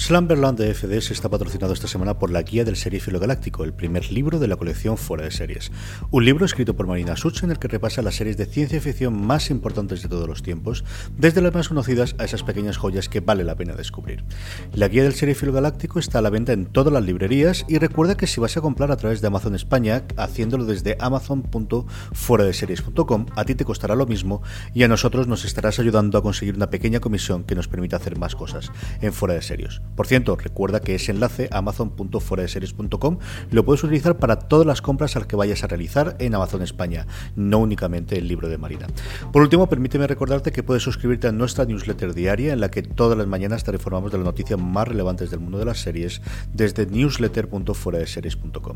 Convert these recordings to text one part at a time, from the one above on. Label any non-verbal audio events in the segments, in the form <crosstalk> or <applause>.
Slumberland de FDS está patrocinado esta semana por la Guía del Serifilo Galáctico, el primer libro de la colección Fuera de Series. Un libro escrito por Marina Such en el que repasa las series de ciencia ficción más importantes de todos los tiempos, desde las más conocidas a esas pequeñas joyas que vale la pena descubrir. La Guía del Serifilo Galáctico está a la venta en todas las librerías y recuerda que si vas a comprar a través de Amazon España, haciéndolo desde amazon.fueradeseries.com, a ti te costará lo mismo y a nosotros nos estarás ayudando a conseguir una pequeña comisión que nos permita hacer más cosas en Fuera de Series. Por cierto, recuerda que ese enlace amazon.foradeseries.com lo puedes utilizar para todas las compras al que vayas a realizar en Amazon España, no únicamente el libro de Marina. Por último, permíteme recordarte que puedes suscribirte a nuestra newsletter diaria en la que todas las mañanas te informamos de las noticias más relevantes del mundo de las series desde newsletter.foradeseries.com.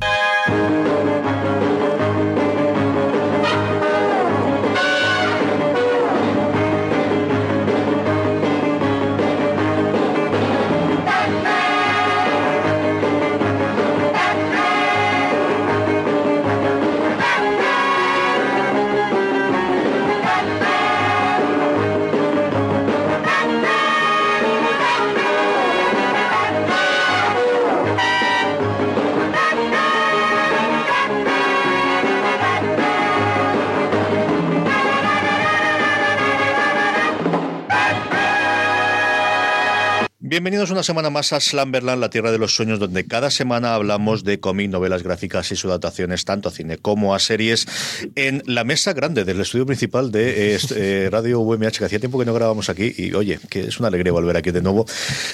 Bienvenidos una semana más a Slumberland, la tierra de los sueños, donde cada semana hablamos de cómic, novelas gráficas y sus adaptaciones, tanto a cine como a series, en la mesa grande del estudio principal de eh, eh, Radio UMH, que hacía tiempo que no grabamos aquí, y oye, que es una alegría volver aquí de nuevo.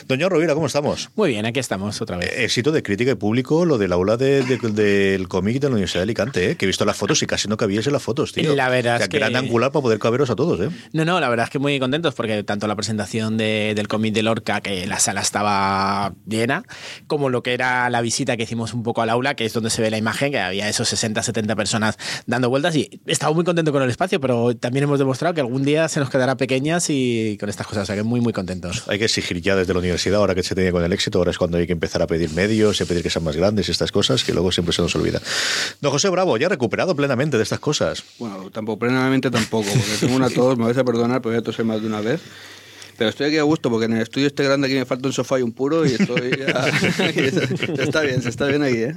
Doña Rovira, ¿cómo estamos? Muy bien, aquí estamos otra vez. Eh, éxito de crítica y público, lo del aula de, del cómic de la Universidad de Alicante, que he visto las fotos y casi no cabías en las fotos, tío. La verdad es que... Gran angular para poder caberos a todos, ¿eh? No, no, la verdad es que muy contentos, porque tanto la presentación del cómic de Lorca, que la sala estaba llena, como lo que era la visita que hicimos un poco al aula, que es donde se ve la imagen, que había esos 60, 70 personas dando vueltas y estaba muy contento con el espacio, pero también hemos demostrado que algún día se nos quedará pequeñas y con estas cosas, o sea que muy, muy contentos. Hay que exigir ya desde la universidad, ahora que se tiene con el éxito, ahora es cuando hay que empezar a pedir medios y a pedir que sean más grandes y estas cosas, que luego siempre se nos olvida. Don José Bravo, ya recuperado plenamente de estas cosas. Bueno, tampoco plenamente tampoco, porque tengo una tos, me vais a perdonar, pero voy a toser más de una vez. Pero estoy aquí a gusto porque en el estudio este grande aquí me falta un sofá y un puro y estoy <laughs> ya, <laughs> se está bien, se está bien aquí. ¿eh?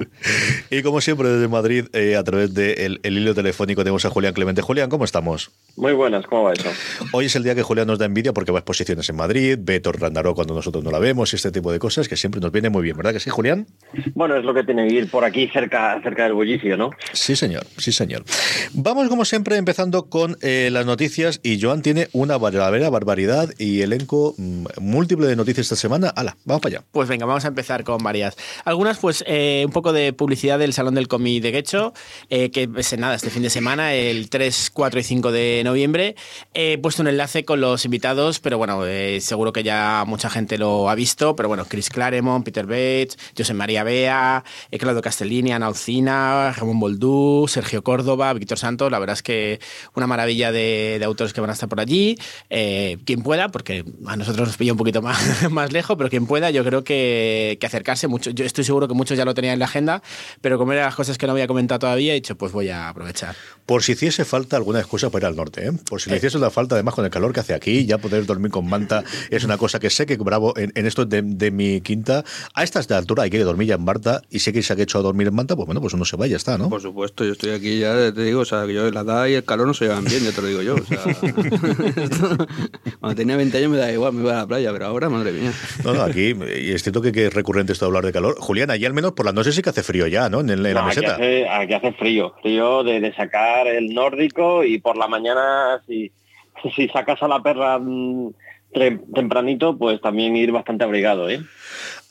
Y como siempre desde Madrid, eh, a través del el hilo telefónico tenemos a Julián Clemente. Julián, ¿cómo estamos? Muy buenas, ¿cómo va eso? Hoy es el día que Julián nos da envidia porque va a exposiciones en Madrid, ve Torrandaró cuando nosotros no la vemos y este tipo de cosas que siempre nos viene muy bien, ¿verdad que sí, Julián? Bueno, es lo que tiene que ir por aquí cerca, cerca del bullicio, ¿no? Sí, señor, sí, señor. Vamos como siempre empezando con eh, las noticias y Joan tiene una verdadera barbaridad y elenco mm, múltiple de noticias esta semana. ¡Hala! Vamos para allá. Pues venga, vamos a empezar con varias. Algunas, pues eh, un poco de publicidad del Salón del Cómic de Guecho, eh, que es nada, este fin de semana, el 3, 4 y 5 de noviembre. He puesto un enlace con los invitados, pero bueno, eh, seguro que ya mucha gente lo ha visto, pero bueno, Chris Claremont, Peter Bates, José María Bea, eh, Claudio Castellini, Ana Alcina, Ramón Boldú, Sergio Córdoba, Víctor Santos, la verdad es que una maravilla de, de autores que van a estar por allí. Eh, quien pueda, porque a nosotros nos pilla un poquito más, <laughs> más lejos, pero quien pueda, yo creo que, que acercarse mucho. Yo estoy seguro que muchos ya lo tenían en la agenda, pero como eran las cosas que no había comentado todavía, he dicho, pues voy a aprovechar. Por si hiciese falta alguna excusa para ir al norte, ¿eh? por si le hiciese una falta, además con el calor que hace aquí, ya poder dormir con manta es una cosa que sé que Bravo, en, en esto de, de, mi quinta, a estas de altura hay que dormir ya en manta y sé que se ha hecho a dormir en manta, pues bueno, pues uno se va y ya está, ¿no? Por supuesto, yo estoy aquí ya, te digo, o sea, que yo la edad y el calor no se llevan bien, ya te lo digo yo. O sea, <laughs> <laughs> cuando tenía 20 años me da igual, me iba a la playa, pero ahora, madre mía. No, no, aquí, es cierto que, que es recurrente esto de hablar de calor. Julián, allí al menos por la noche sí que hace frío ya, ¿no? En, en la aquí meseta. hace, aquí hace frío, frío de, de sacar el nórdico y por la mañana si, <laughs> si sacas a la perra mm, tre- tempranito, pues también ir bastante abrigado, ¿eh?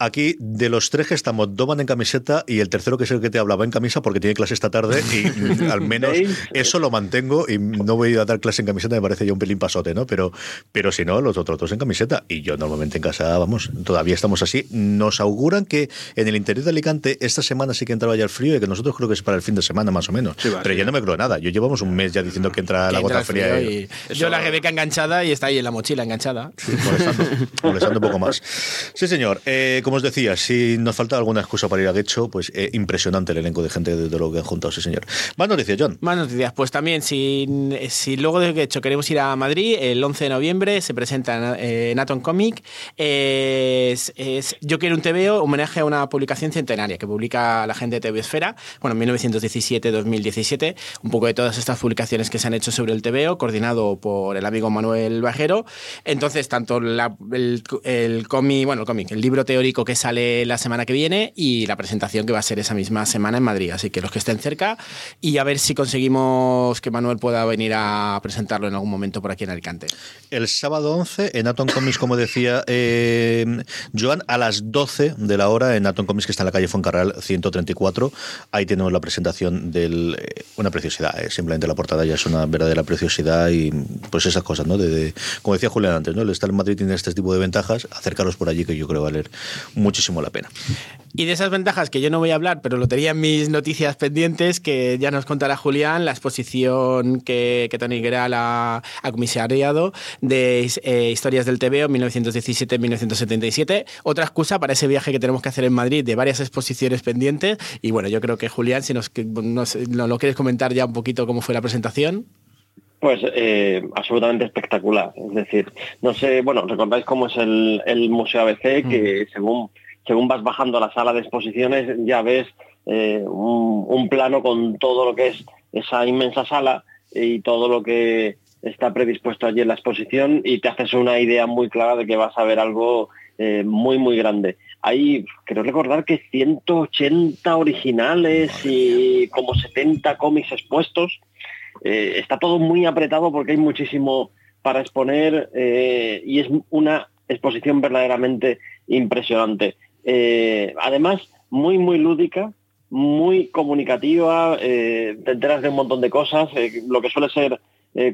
Aquí, de los tres que estamos, dos van en camiseta y el tercero, que es el que te hablaba en camisa porque tiene clase esta tarde y <laughs> al menos eso lo mantengo y no voy a dar clase en camiseta, me parece ya un pelín pasote, ¿no? Pero, pero si no, los otros dos en camiseta. Y yo normalmente en casa, vamos, todavía estamos así. Nos auguran que en el interior de Alicante esta semana sí que entraba ya el frío y que nosotros creo que es para el fin de semana más o menos. pero ya no me creo nada. Yo llevamos un mes ya diciendo que entra la gota fría. Y... Yo la Rebeca enganchada y está ahí en la mochila enganchada. Sí, molestando, un poco más. Sí, señor. Eh, como os decía, si nos falta alguna excusa para ir a Guecho, pues eh, impresionante el elenco de gente de lo que han juntado, sí, señor. Más noticias, John. Más noticias. Pues también, si, si luego de Guecho queremos ir a Madrid, el 11 de noviembre se presenta eh, Naton Comic. es, Yo quiero un TVO, homenaje a una publicación centenaria que publica la gente de TV Esfera, bueno, 1917-2017, un poco de todas estas publicaciones que se han hecho sobre el TVO, coordinado por el amigo Manuel Bajero. Entonces, tanto el, el cómic, bueno, el cómic, el libro teórico que sale la semana que viene y la presentación que va a ser esa misma semana en Madrid. Así que los que estén cerca y a ver si conseguimos que Manuel pueda venir a presentarlo en algún momento por aquí en Alicante. El sábado 11 en Atom Comics, como decía eh, Joan, a las 12 de la hora en Atom Comics, que está en la calle Foncarral 134. Ahí tenemos la presentación de eh, una preciosidad. Eh, simplemente la portada ya es una verdadera preciosidad y pues esas cosas, ¿no? De, como decía Julián antes, ¿no? El estar en Madrid tiene este tipo de ventajas. Acercaros por allí que yo creo valer muchísimo la pena. Y de esas ventajas que yo no voy a hablar, pero lo tenía en mis noticias pendientes, que ya nos contará Julián, la exposición que, que Tony Geral ha, comisariado de eh, historias del TVO 1917-1977. Otra excusa para ese viaje que tenemos que hacer en Madrid de varias exposiciones pendientes. Y bueno, yo creo que Julián, si nos, nos, lo quieres comentar ya un poquito cómo fue la presentación. Pues eh, absolutamente espectacular. Es decir, no sé, bueno, recordáis cómo es el, el Museo ABC, que mm. según según vas bajando a la sala de exposiciones ya ves eh, un, plano con todo lo que es esa inmensa sala y todo lo que está predispuesto allí en la exposición y te haces una idea muy clara de que vas a ver algo eh, muy, muy grande. Hay, creo recordar que 180 originales y como 70 cómics expuestos. Eh, está todo muy apretado porque hay muchísimo para exponer y es una exposición verdaderamente impresionante. Eh, además, muy, muy lúdica, muy comunicativa, eh, te enteras de un montón de cosas, eh, lo que suele ser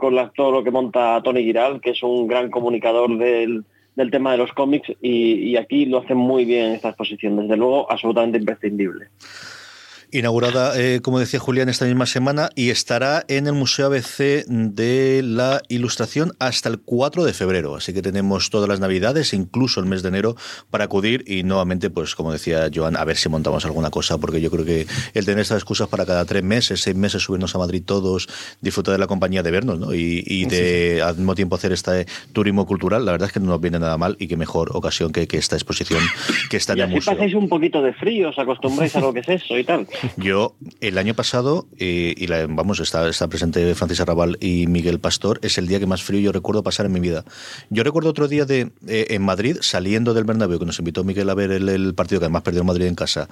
con todo lo que monta Tony Giral, que es un gran comunicador del, tema de los cómics, y, y aquí lo hace muy bien esta exposición, desde luego absolutamente imprescindible inaugurada, eh, como decía Julián, esta misma semana y estará en el Museo ABC de la Ilustración hasta el 4 de febrero. Así que tenemos todas las Navidades, incluso el mes de enero, para acudir y nuevamente, pues como decía Joan, a ver si montamos alguna cosa, porque yo creo que el tener estas excusas para cada tres meses, seis meses, subirnos a Madrid todos, disfrutar de la compañía de vernos ¿no? y, de al mismo tiempo hacer este turismo cultural, la verdad es que no nos viene nada mal y qué mejor ocasión que, esta exposición que está en el museo. pasáis un poquito de frío, os acostumbráis a lo que es eso y tal. Yo, el año pasado, eh, y la, vamos, está, está presente Francis Arrabal y Miguel Pastor, es el día que más frío yo recuerdo pasar en mi vida. Yo recuerdo otro día de eh, en Madrid, saliendo del Bernabéu, que nos invitó Miguel a ver el, partido que además perdió Madrid en casa,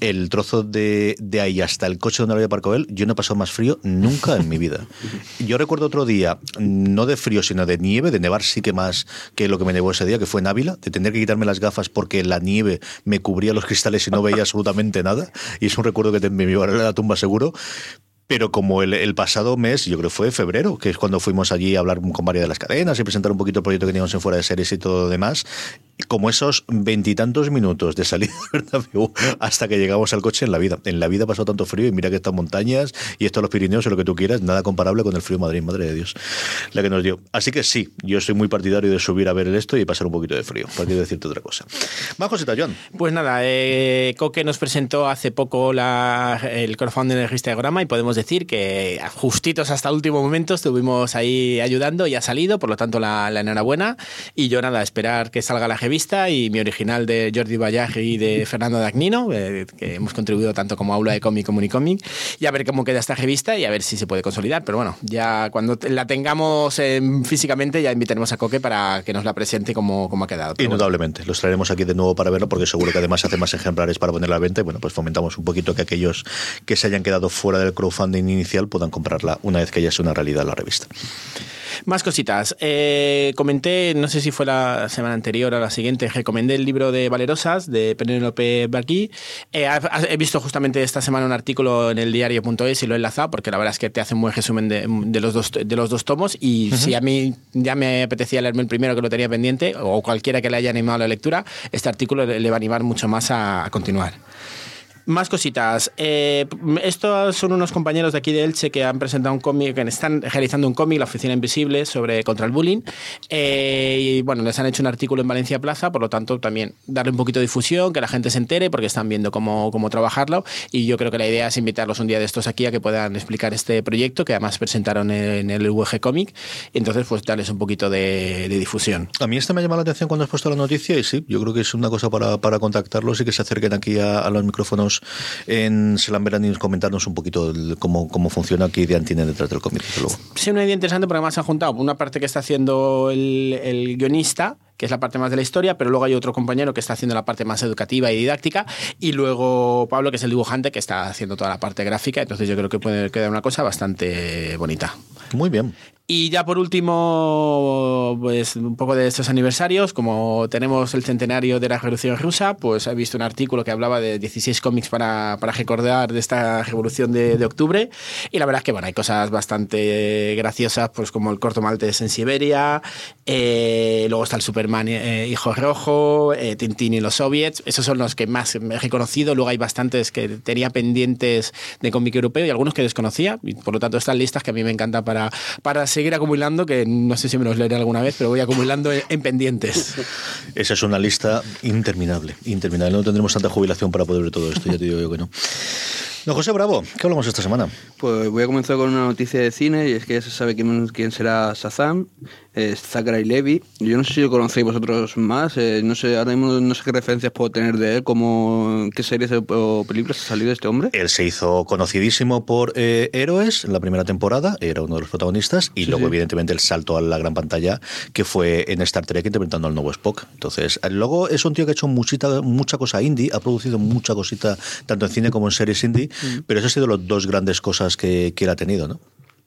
el trozo de, de ahí hasta el coche donde había aparcado él, yo no he pasado más frío nunca en mi vida. Yo recuerdo otro día, no de frío, sino de nieve, de nevar sí que más que lo que me nevó ese día, que fue en Ávila, de tener que quitarme las gafas porque la nieve me cubría los cristales y no veía absolutamente nada. Y es un recuerdo que me llevaré a la tumba seguro, pero como el, pasado mes, yo creo que fue febrero, que es cuando fuimos allí a hablar con varias de las cadenas y presentar un poquito el proyecto que teníamos en fuera de series y todo lo demás, como esos veintitantos minutos de salida hasta que llegamos al coche en la vida. En la vida pasó tanto frío y mira que estas montañas y estos los Pirineos o lo que tú quieras, nada comparable con el frío de Madrid, madre de Dios, la que nos dio. Así que sí, yo soy muy partidario de subir a ver esto y pasar un poquito de frío, para decirte otra cosa. Más cosita, John. Pues nada, eh, Coque nos presentó hace poco la, el crowdfunding de Instagram y podemos decir que justitos hasta el último momento estuvimos ahí ayudando y ha salido, por lo tanto la, enhorabuena. Y yo nada, esperar que salga la revista y mi original de Jordi Vallaje y de Fernando Dagnino, eh, que hemos contribuido tanto como Aula de Cómic como Unicomic, y a ver cómo queda esta revista y a ver si se puede consolidar. Pero bueno, ya cuando la tengamos físicamente ya invitaremos a Coque para que nos la presente como, como ha quedado. Indudablemente, los traeremos aquí de nuevo para verlo porque seguro que además hace más ejemplares para ponerla a venta y bueno, pues fomentamos un poquito que aquellos que se hayan quedado fuera del crowdfunding inicial puedan comprarla una vez que ya sea una realidad la revista. Más cositas. Eh, comenté, no sé si fue la semana anterior o la, siguiente. Recomendé el libro de Valerosas, de Penélope Barquí. Eh, he visto justamente esta semana un artículo en el diario.es y lo he enlazado porque la verdad es que te hace un buen resumen de, de los, dos, de los dos tomos y si a mí ya me apetecía leerme el primero que lo tenía pendiente o cualquiera que le haya animado a la lectura, este artículo le, le va a animar mucho más a, a continuar. Más cositas. Eh, estos son unos compañeros de aquí de Elche que han presentado un cómic, que están realizando un cómic, La Oficina Invisible, sobre contra el bullying. Eh, y bueno, les han hecho un artículo en Valencia Plaza, por lo tanto, también darle un poquito de difusión, que la gente se entere, porque están viendo cómo, cómo trabajarlo. Y yo creo que la idea es invitarlos un día de estos aquí a que puedan explicar este proyecto, que además presentaron en el UG Comic. Entonces, pues darles un poquito de, difusión. A mí esta me ha llamado la atención cuando has puesto la noticia y sí, yo creo que es una cosa para, para contactarlos y que se acerquen aquí a los micrófonos en Selamberán y comentarnos un poquito el, cómo, cómo funciona, qué idea tienen detrás del cómic, luego. Sí, una idea interesante porque además se han juntado una parte que está haciendo el, el guionista, que es la parte más de la historia, pero luego hay otro compañero que está haciendo la parte más educativa y didáctica, y luego Pablo, que es el dibujante, que está haciendo toda la parte gráfica, entonces yo creo que puede quedar una cosa bastante bonita. Muy bien. Y ya por último, pues un poco de estos aniversarios, como tenemos el centenario de la Revolución Rusa, pues he visto un artículo que hablaba de 16 cómics para, para recordar de esta revolución de, de, octubre, y la verdad es que bueno, hay cosas bastante graciosas, pues como el corto maltés en Siberia, eh, luego está el Superman eh, Hijo Rojo, eh, Tintín y los Soviets, esos son los que más he reconocido, luego hay bastantes que tenía pendientes de cómic europeo y algunos que desconocía, y por lo tanto están listas que a mí me encantan para, para seguir acumulando, que no sé si me los leeré alguna vez, pero voy acumulando en pendientes. Esa es una lista interminable, interminable. No tendremos tanta jubilación para poder ver todo esto, ya te digo yo que no. No, José Bravo, ¿qué hablamos esta semana? Pues voy a comenzar con una noticia de cine y es que ya se sabe quién, quién será Shazam, es Zachary Levy. Yo no sé si lo conocéis vosotros más, eh, no sé, ahora mismo no sé qué referencias puedo tener de él, como qué series o películas ha salido este hombre. Él se hizo conocidísimo por eh, Héroes en la primera temporada, era uno de los protagonistas, y sí, luego sí. evidentemente el salto a la gran pantalla que fue en Star Trek interpretando al nuevo Spock. Entonces, luego es un tío que ha hecho muchita, mucha cosa indie, ha producido mucha cosita tanto en cine como en series indie, mm. pero eso ha sido las dos grandes cosas que, que él ha tenido, ¿no?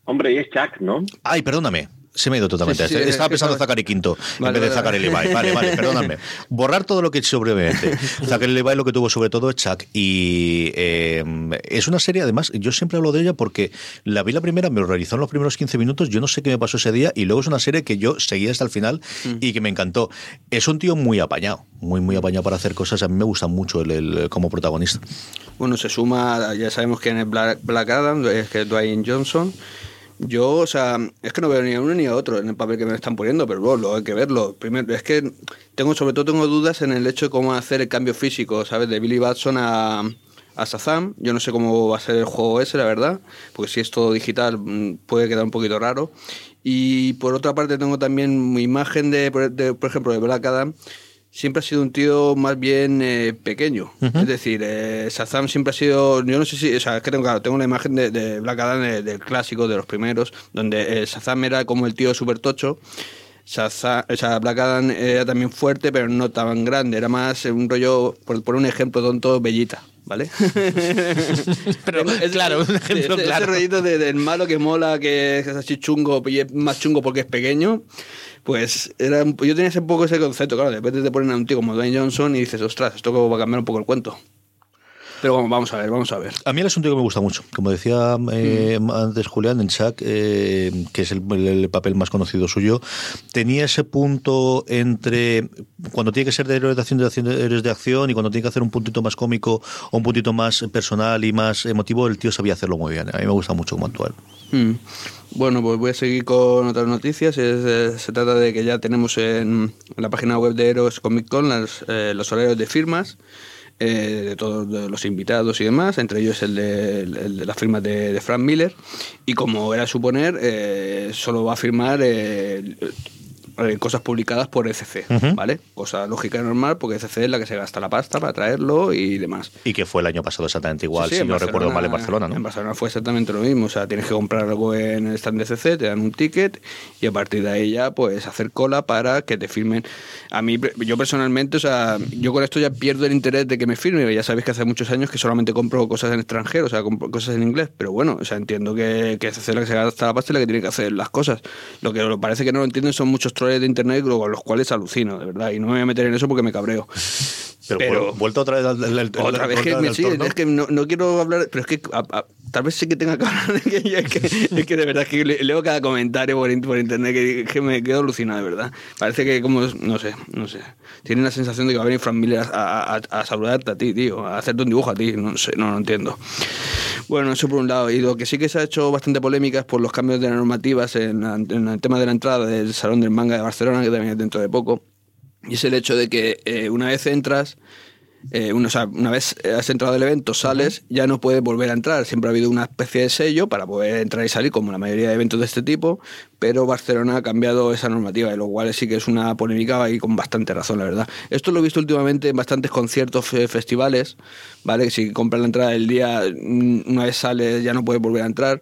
Hombre, y es Chuck, ¿no? Ay, perdóname. Se me ha ido totalmente. Sí, sí, Estaba pensando en Zachary Quinto vale, en vez de Zachary vale. Levi. Vale, vale, <laughs> perdóname. Borrar todo lo que brevemente. <laughs> Zachary Levi lo que tuvo sobre todo es Chuck. Y eh, es una serie, además, yo siempre hablo de ella porque la vi la primera, me lo realizó en los primeros 15 minutos, yo no sé qué me pasó ese día, y luego es una serie que yo seguí hasta el final mm. y que me encantó. Es un tío muy apañado, muy, muy apañado para hacer cosas. A mí me gusta mucho el, el como protagonista. Bueno, se suma, ya sabemos quién es Black, Black Adam, es que es Dwayne Johnson. Yo, o sea, es que no veo ni a uno ni a otro en el papel que me están poniendo, pero bueno, hay que verlo. Primero, es que tengo, sobre todo tengo dudas en el hecho de cómo hacer el cambio físico, ¿sabes? De Billy Batson a, a Shazam. Yo no sé cómo va a ser el juego ese, la verdad, porque si es todo digital mm, puede quedar un poquito raro. Y por otra parte tengo también mi imagen de por ejemplo, de Black Adam siempre ha sido un tío más bien eh, pequeño. Uh -huh. Es decir, eh, Shazam siempre ha sido. Yo no sé si. O sea, es que tengo, claro, tengo una imagen de, de Black Adam de, del clásico, de los primeros, donde eh, Shazam era como el tío súper tocho. Shazam, o sea, Black Adam era también fuerte, pero no tan grande. Era más un rollo, por, por un ejemplo tonto, Bellita. ¿Vale? <laughs> pero es, claro, un ejemplo ese, claro. Ese rollito de, del malo que mola, que es así chungo y es más chungo porque es pequeño pues era, yo tenía un poco ese concepto, claro, de repente te ponen a un tío como Dwayne Johnson y dices, ostras, esto va a cambiar un poco el cuento. Pero vamos, vamos a ver, vamos a ver. A mí él es un tío que me gusta mucho. Como decía eh, mm. antes Julián, en Chuck, eh, que es el, el, papel más conocido suyo, tenía ese punto entre cuando tiene que ser de héroes de acción, de acción, de héroes de acción y cuando tiene que hacer un puntito más cómico o un puntito más personal y más emotivo, el tío sabía hacerlo muy bien. A mí me gusta mucho como actual. Mm. Bueno, pues voy a seguir con otras noticias. Es, eh, se trata de que ya tenemos en, en la página web de Heroes Comic Con las, eh, los horarios de firmas eh, de todos los invitados y demás, entre ellos el de, de las firmas de, Frank Miller. Y como era suponer, eh, solo va a firmar eh, cosas publicadas por ECC, uh -huh. ¿vale? Cosa lógica y normal, porque ECC es la que se gasta la pasta para traerlo y demás. Y que fue el año pasado exactamente igual, sí, sí, si no recuerdo mal, en Barcelona, ¿no? En Barcelona fue exactamente lo mismo, o sea, tienes que comprar algo en el stand de ECC, te dan un ticket y a partir de ahí ya puedes hacer cola para que te firmen. A mí, yo personalmente, o sea, yo con esto ya pierdo el interés de que me firme, ya sabéis que hace muchos años que solamente compro cosas en extranjero, o sea, compro cosas en inglés, pero bueno, o sea, entiendo que, que ECC es la que se gasta la pasta y la que tiene que hacer las cosas. Lo que parece que no lo entienden son muchos de internet con los cuales alucino, de verdad. Y no me voy a meter en eso porque me cabreo. Pero, Pero- vu- vuelto otra vez al, al- al- Otra vez que, me- sí, es que no, no quiero hablar, pero es que a- a- tal vez sí que tenga que hablar de que es que, <laughs> es que de verdad es que le- leo cada comentario por, por internet que, que me quedo alucinado, de verdad. Parece que como, no sé, no sé. Tiene la sensación de que va a venir Frank Miller a, saludarte a ti, tío, a hacerte un dibujo a ti, no sé, no lo entiendo. Bueno, eso por un lado. Y lo que sí que se ha hecho bastante polémica es por los cambios de normativas en, en el tema de la entrada del Salón del Manga de Barcelona, que también es dentro de poco. Y es el hecho de que eh, una vez entras, eh, una, o sea, una vez has entrado al evento, sales, ya no puedes volver a entrar. Siempre ha habido una especie de sello para poder entrar y salir, como la mayoría de eventos de este tipo, pero Barcelona ha cambiado esa normativa, y lo cual sí que es una polémica y con bastante razón, la verdad. Esto lo he visto últimamente en bastantes conciertos, fe- festivales, ¿vale? Que si compras la entrada del día, mm, una vez sales, ya no puedes volver a entrar.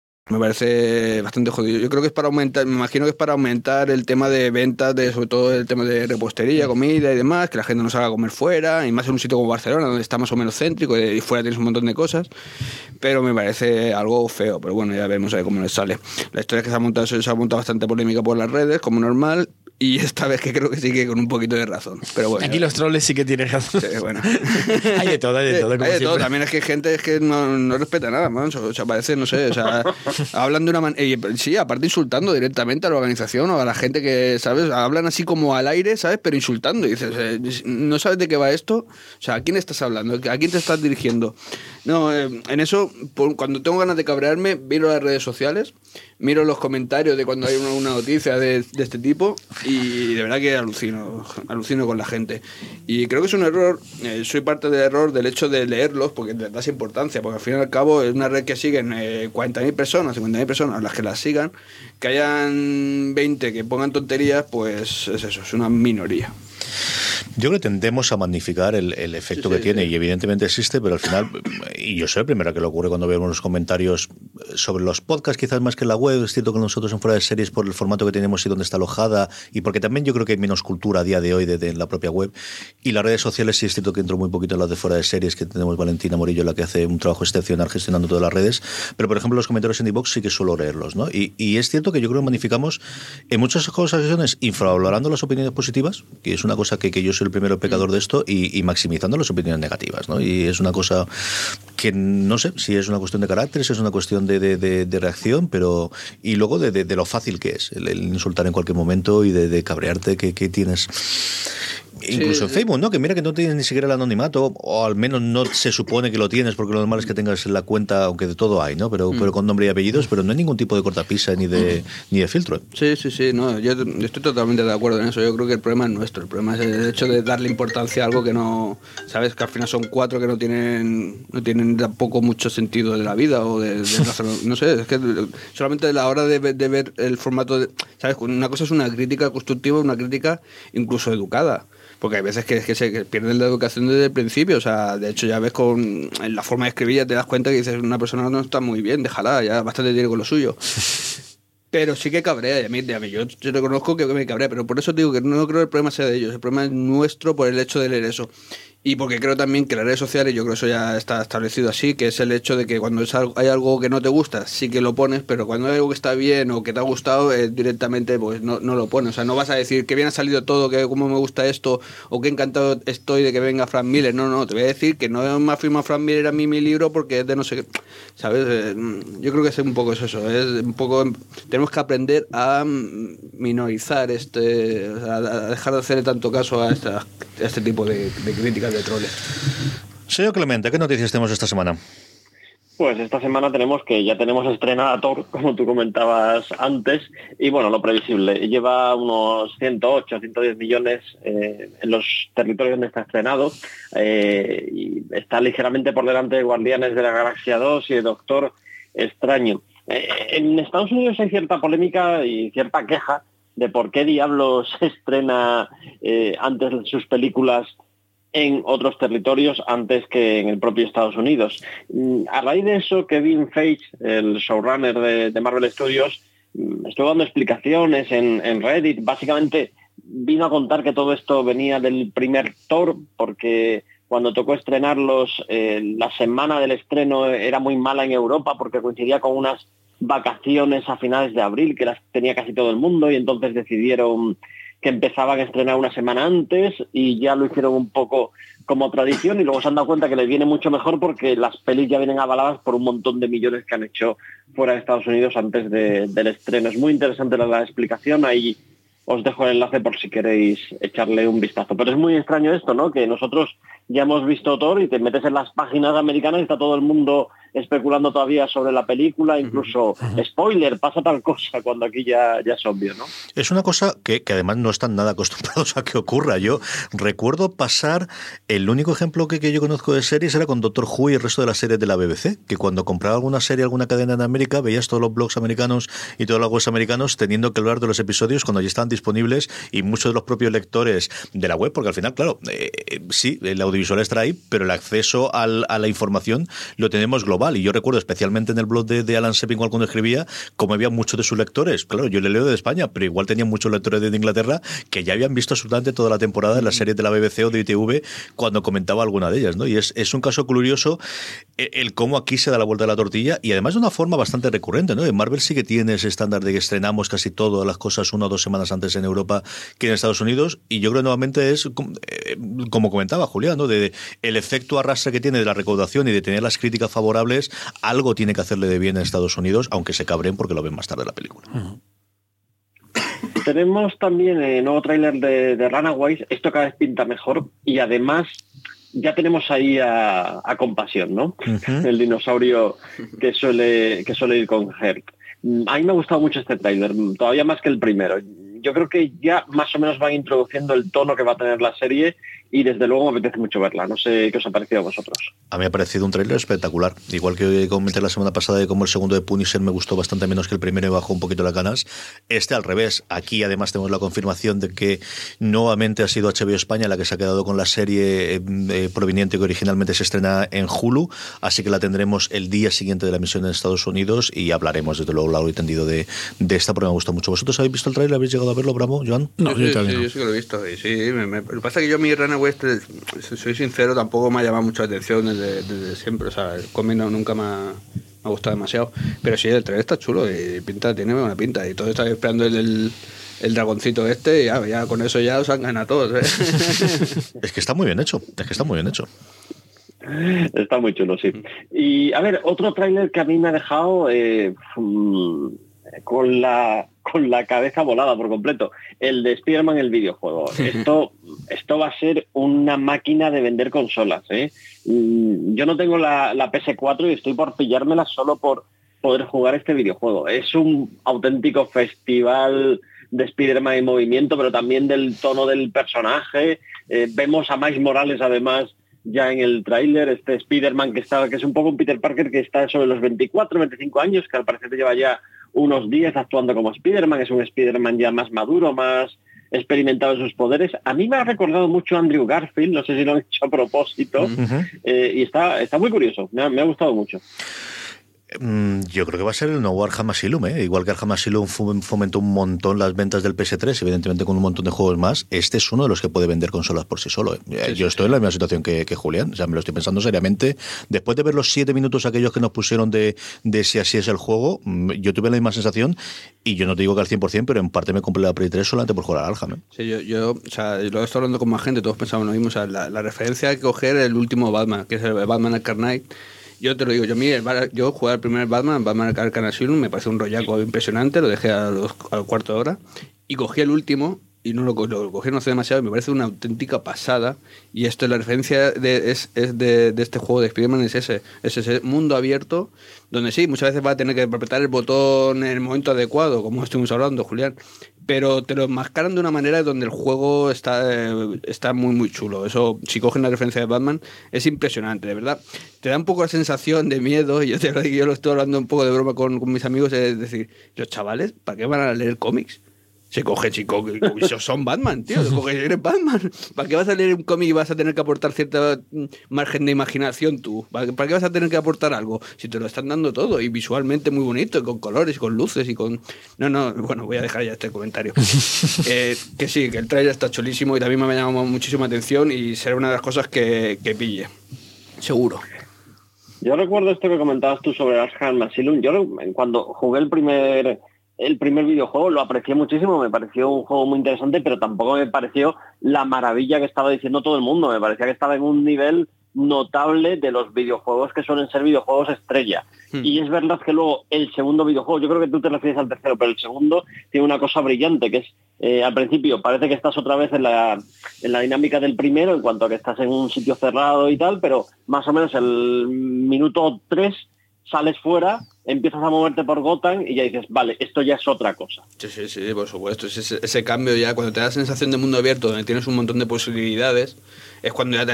Me parece bastante jodido. Yo creo que es para aumentar, me imagino que es para aumentar el tema de ventas, de sobre todo el tema de repostería, comida y demás, que la gente no salga a comer fuera, y más en un sitio como Barcelona, donde está más o menos céntrico, y fuera tienes un montón de cosas, pero me parece algo feo, pero bueno, ya veremos a ver cómo les sale. La historia es que se ha montado, se ha montado bastante polémica por las redes, como normal, y <laughs> esta vez que creo que sí que con un poquito de razón. Pero bueno. Aquí los troles sí que tienen razón. Sí, bueno. <laughs> hay de todo, hay de todo. como Hay de todo. También es que hay gente es que no, no respeta nada, man. O sea, parece, no sé, o sea, <laughs> hablan de una manera. Sí, aparte insultando directamente a la organización o a la gente que, ¿sabes? Hablan así como al aire, ¿sabes? Pero insultando. Y dices, eh, ¿no sabes de qué va esto? O sea, ¿a quién estás hablando? ¿A quién te estás dirigiendo? No, eh, en eso, cuando tengo ganas de cabrearme, miro las redes sociales, miro los comentarios de cuando hay una, noticia de, de este tipo y de verdad que alucino, alucino con la gente. Y creo que es un error, eh, soy parte del error del hecho de leerlos porque les das importancia, porque al fin y al cabo es una red que siguen eh, 40.000 personas, 50.000 personas, las que las sigan, que hayan 20 que pongan tonterías, pues es eso, es una minoría. Yo creo que tendemos a magnificar el, el efecto que tiene y evidentemente existe, pero al final, y yo soy el primero que lo ocurre cuando vemos los comentarios sobre los podcasts, quizás más que la web, es cierto que nosotros en fuera de series por el formato que tenemos y dónde está alojada y porque también yo creo que hay menos cultura a día de hoy de, de la propia web y las redes sociales sí es cierto que entro muy poquito en las de fuera de series, que tenemos Valentina Morillo la que hace un trabajo excepcional gestionando todas las redes, pero por ejemplo los comentarios en iVoox sí que suelo leerlos, ¿no? Y, y es cierto que yo creo que magnificamos en muchas ocasiones infravalorando las opiniones positivas, que es una cosa que, que yo soy el primero pecador de esto, y, y maximizando las opiniones negativas, ¿no? Y es una cosa que no sé si es una cuestión de carácter, si es una cuestión de, de- de- de reacción, pero. Y luego de, lo fácil que es el, el insultar en cualquier momento y de, de cabrearte que, que tienes. Incluso en Facebook, ¿no? Que mira que no tienes ni siquiera el anonimato, o al menos no se supone que lo tienes, porque lo normal es que tengas la cuenta, aunque de todo hay, ¿no? Pero, pero con nombre y apellidos, pero no hay ningún tipo de cortapisa ni de, ni de filtro. Sí, sí, sí, no, yo estoy totalmente de acuerdo en eso. Yo creo que el problema es nuestro. El problema es el hecho de darle importancia a algo que no. Sabes que al final son cuatro que no tienen no tienen tampoco mucho sentido de la vida o de, de <laughs> No sé, es que solamente a la hora de, ver- de ver el formato. De, ¿Sabes? Una cosa es una crítica constructiva, una crítica incluso educada. Porque hay veces que, que se pierden la educación desde el principio. O sea, de hecho, ya ves con en la forma de escribir, ya te das cuenta que dices, una persona no está muy bien, déjala, ya bastante tiene con lo suyo. <laughs> Pero sí que cabrea, y a mí, a mí yo, yo reconozco que me cabrea, pero por eso digo que no creo que el problema sea de ellos, el problema es nuestro por el hecho de leer eso. Y porque creo también que las redes sociales, yo creo que eso ya está establecido así, que es el hecho de que cuando es algo- hay algo que no te gusta, sí que lo pones, pero cuando hay algo que está bien o que te ha gustado, eh, directamente pues no, no lo pones. O sea, no vas a decir que bien ha salido todo, que cómo me gusta esto, o que encantado estoy de que venga Frank Miller. No, no, te voy a decir que no me ha firmado Frank Miller a mí mi libro porque es de no sé qué. ¿Sabes? Eh, Yo creo que es un poco eso, es un poco... Tenemos que aprender a minorizar este... a dejar de hacer tanto caso a, esta- este tipo de críticas de troles. Señor Clemente, ¿qué noticias tenemos esta semana? Pues esta semana tenemos que ya tenemos estrenada Thor, <laughs> como tú comentabas antes, y bueno, lo previsible, lleva unos 108, 110 millones eh, en los territorios donde está estrenado, eh, y está ligeramente por delante de Guardianes de la Galaxia 2 y de Doctor Extraño. Eh, en Estados Unidos hay cierta polémica y cierta queja de por qué diablos se estrena eh, antes sus películas en otros territorios antes que en el propio Estados Unidos. Mm, A raíz de eso, Kevin Feige, el showrunner de, Marvel Studios, mm, estuvo dando explicaciones en, en Reddit. Básicamente vino a contar que todo esto venía del primer Thor, porque cuando tocó estrenarlos, eh, la semana del estreno era muy mala en Europa porque coincidía con unas vacaciones a finales de abril que las tenía casi todo el mundo y entonces decidieron que empezaban a estrenar una semana antes y ya lo hicieron un poco como tradición y luego se han dado cuenta que les viene mucho mejor porque las pelis ya vienen avaladas por un montón de millones que han hecho fuera de Estados Unidos antes de- del estreno. Es muy interesante la, la explicación, ahí os dejo el enlace por si queréis echarle un vistazo. Pero es muy extraño esto, ¿no? Que nosotros ya hemos visto Thor y te metes en las páginas americanas y está todo el mundo especulando todavía sobre la película, incluso spoiler, pasa tal cosa cuando aquí ya, ya es obvio, ¿no? Es una cosa que, que además no están nada acostumbrados <laughs> a que ocurra. Yo recuerdo pasar, el único ejemplo que, que yo conozco de series era con Doctor Who y el resto de las series de la BBC, que cuando compraba alguna serie, alguna cadena en América, veías todos los blogs americanos y todos los webs americanos teniendo que hablar de los episodios cuando ya estaban disponibles y muchos de los propios lectores de la web, porque al final, claro, eh, eh, sí, el audiovisual está ahí, pero el acceso al- a la información lo tenemos global. Y yo recuerdo especialmente en el blog de, de Alan Sepinwall cuando escribía, como había muchos de sus lectores. Claro, yo le leo de España, pero igual tenía muchos lectores de Inglaterra que ya habían visto absolutamente toda la temporada de las series de la BBC o de ITV cuando comentaba alguna de ellas. ¿no? Y es, es un caso curioso el, el cómo aquí se da la vuelta de la tortilla y además de una forma bastante recurrente. ¿no? En Marvel sí que tiene ese estándar de que estrenamos casi todas las cosas una o dos semanas antes en Europa que en Estados Unidos. Y yo creo que nuevamente es, eh, como comentaba Julián, ¿no? de, de el efecto arrastre que tiene de la recaudación y de tener las críticas favorables, algo tiene que hacerle de bien en Estados Unidos, aunque se cabren porque lo ven más tarde la película. Tenemos también el nuevo tráiler de, de Runaways, esto cada vez pinta mejor y además ya tenemos ahí a, a Compasión, ¿no? El dinosaurio que suele, que suele ir con Herc. Mm, A mí me ha gustado mucho este tráiler, mm, todavía más que el primero. Yo creo que ya más o menos van introduciendo el tono que va a tener la serie y desde luego me apetece mucho verla. No sé qué os ha parecido a vosotros. A mí me ha parecido un tráiler espectacular. Igual que comenté la semana pasada de cómo el segundo de Punisher me gustó bastante menos que el primero y bajó un poquito las ganas. Este al revés. Aquí además tenemos la confirmación de que nuevamente ha sido HBO España la que se ha quedado con la serie eh, eh, proveniente que originalmente se estrena en Hulu. Así que la tendremos el día siguiente de la emisión en Estados Unidos y hablaremos desde luego largo y tendido de, de esta porque me gusta mucho. ¿Vosotros habéis visto el tráiler? ¿Habéis llegado a verlo, Bravo, Joan? sí, sí, yo sí que lo he visto. Y sí, me- me- lo que pasa es que yo mi Runaway, si soy sincero, tampoco me ha llamado mucho la atención desde, desde siempre. O sea, el cómic no- nunca me ha, me ha gustado demasiado. Pero sí, el trailer está chulo y pinta, tiene buena pinta. Y todo está esperando el, el, el dragoncito este y ya, ya con eso ya os han ganado todos. ¿eh? <laughs> Es que está muy bien hecho. Es que está muy bien hecho. Está muy chulo, sí. Y a ver, otro tráiler que a mí me ha dejado eh, mm, con la con la cabeza volada por completo. El de Spider-Man el videojuego. <laughs> Esto, esto va a ser una máquina de vender consolas. ¿eh? Mm, Yo no tengo la, la PS4 y estoy por pillármela solo por poder jugar este videojuego. Es un auténtico festival de Spider-Man en movimiento, pero también del tono del personaje. Eh, vemos a Miles Morales además ya en el tráiler, este Spider-Man que está, que es un poco un Peter Parker que está sobre los 24, 25 años, que al parecer lleva ya unos días actuando como Spider-Man, es un Spider-Man ya más maduro, más experimentado en sus poderes. A mí me ha recordado mucho a Andrew Garfield, no sé si lo han hecho a propósito, eh, y está, está muy curioso, me ha, me ha gustado mucho. Mm, Yo creo que va a ser el nuevo Arkham Asylum, ¿eh? igual que Asylum fu- fomentó un montón las ventas del PS3, evidentemente con un montón de juegos más, este es uno de los que puede vender consolas por sí solo. ¿eh? Eh, Yo estoy en la misma situación que, que Julián, o sea, me lo estoy pensando seriamente. Después de ver los siete minutos aquellos que nos pusieron de, de si así es el juego, mm, yo tuve la misma sensación y yo no te digo que al 100%, pero en parte me compré la Play 3 solamente por jugar al Arkham. ¿eh? Sí, yo, yo, o sea, lo he estado hablando con más gente, todos pensamos lo mismo. O sea, la, la referencia hay que coger el último Batman, que es el Batman Arkham Knight. Yo te lo digo, yo, Ba- yo jugué al primer Batman, Batman Arkham Asylum, me parece un rollaco impresionante, lo dejé a los, al cuarto de hora, y cogí el último, y no lo, lo cogí no hace demasiado, y me parece una auténtica pasada. Y esto, la referencia de, es, es de, de este juego de Spider-Man es ese, es ese mundo abierto, donde sí, muchas veces va a tener que apretar el botón en el momento adecuado, como estuvimos hablando, Julián, pero te lo enmascaran de una manera donde el juego está, eh, está muy muy chulo. Eso, si cogen la referencia de Batman, es impresionante, de verdad. Te da un poco la sensación de miedo, y yo, te, yo lo estoy hablando un poco de broma con, con mis amigos, es decir, los chavales, ¿para qué van a leer cómics? Se coge, chico, <laughs> esos son Batman, tío. Se coge, eres Batman. ¿Para qué vas a leer un cómic y vas a tener que aportar cierta mm, margen de imaginación tú? ¿Para qué vas a tener que aportar algo? Si te lo están dando todo y visualmente muy bonito, y con colores, y con luces y con. No, no, bueno, voy a dejar ya este comentario. <laughs> Eh, que sí, que el trailer está chulísimo y también me ha llamado muchísima atención y será una de las cosas que, que pille. Seguro. Yo recuerdo esto que comentabas tú sobre Arkham Asylum. Yo cuando jugué el primer el primer videojuego lo aprecié muchísimo, me pareció un juego muy interesante, pero tampoco me pareció la maravilla que estaba diciendo todo el mundo. Me parecía que estaba en un nivel notable de los videojuegos que suelen ser videojuegos estrella. Y es verdad que luego el segundo videojuego, yo creo que tú te refieres al tercero, pero el segundo tiene una cosa brillante, que es eh, al principio parece que estás otra vez en la, en la dinámica del primero, en cuanto a que estás en un sitio cerrado y tal, pero más o menos el minuto 3 sales fuera, empiezas a moverte por Gotham y ya dices, vale, esto ya es otra cosa. Sí, sí, sí, por supuesto. Es Ese, cambio ya, cuando te da la sensación de mundo abierto, donde tienes un montón de posibilidades, es cuando ya te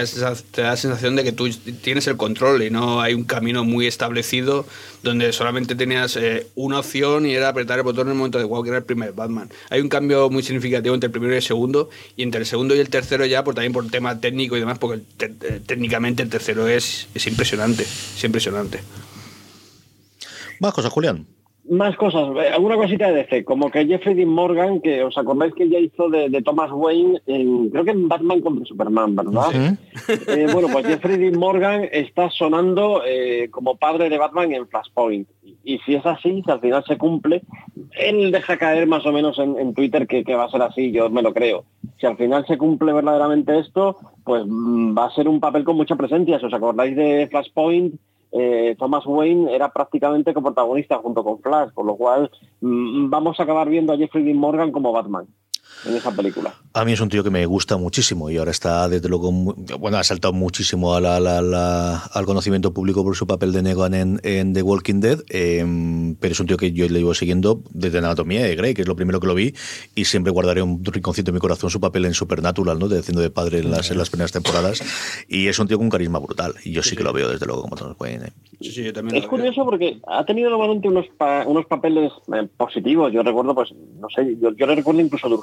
te da la sensación de que tú tienes el control y no hay un camino muy establecido donde solamente tenías eh, una opción y era apretar el botón en el momento adecuado, que era el primer Batman. Hay un cambio muy significativo entre el primero y el segundo, y entre el segundo y el tercero ya, por, también por tema técnico y demás, porque eh, técnicamente el tercero es, es impresionante, es impresionante. Más cosas, Julián. Más cosas, eh, alguna cosita de DC, como que Jeffrey Dean Morgan, que os acordáis que ya hizo de, de Thomas Wayne, en- creo que en Batman contra Superman, ¿verdad? Eh, bueno, pues Jeffrey Dean Morgan está sonando eh, como padre de Batman en Flashpoint. Y, si es así, si al final se cumple, él deja caer más o menos en, en Twitter que, que va a ser así, yo me lo creo. Si al final se cumple verdaderamente esto, pues mm, va a ser un papel con mucha presencia. Si os acordáis de Flashpoint, eh, Thomas Wayne era prácticamente coprotagonista junto con Flash, por lo cual mm, vamos a acabar viendo a Jeffrey Dean Morgan como Batman en esa película. A mí es un tío que me gusta muchísimo y ahora está, desde luego, bueno, ha saltado muchísimo a la- la- la- al conocimiento público por su papel de Negan en, en The Walking Dead, eh, pero es un tío que yo le llevo siguiendo desde Anatomía de Grey, que es lo primero que lo vi, y siempre guardaré un rinconcito en mi corazón su papel en Supernatural, ¿no? de haciendo de padre en las, en las primeras temporadas, y es un tío con un carisma brutal, y yo sí, que lo veo desde luego como Thomas Wayne. ¿eh? Sí, sí, yo también Es curioso porque ha tenido normalmente unos, pa- unos papeles eh, positivos. Yo recuerdo, pues, no sé, yo, yo le recuerdo incluso de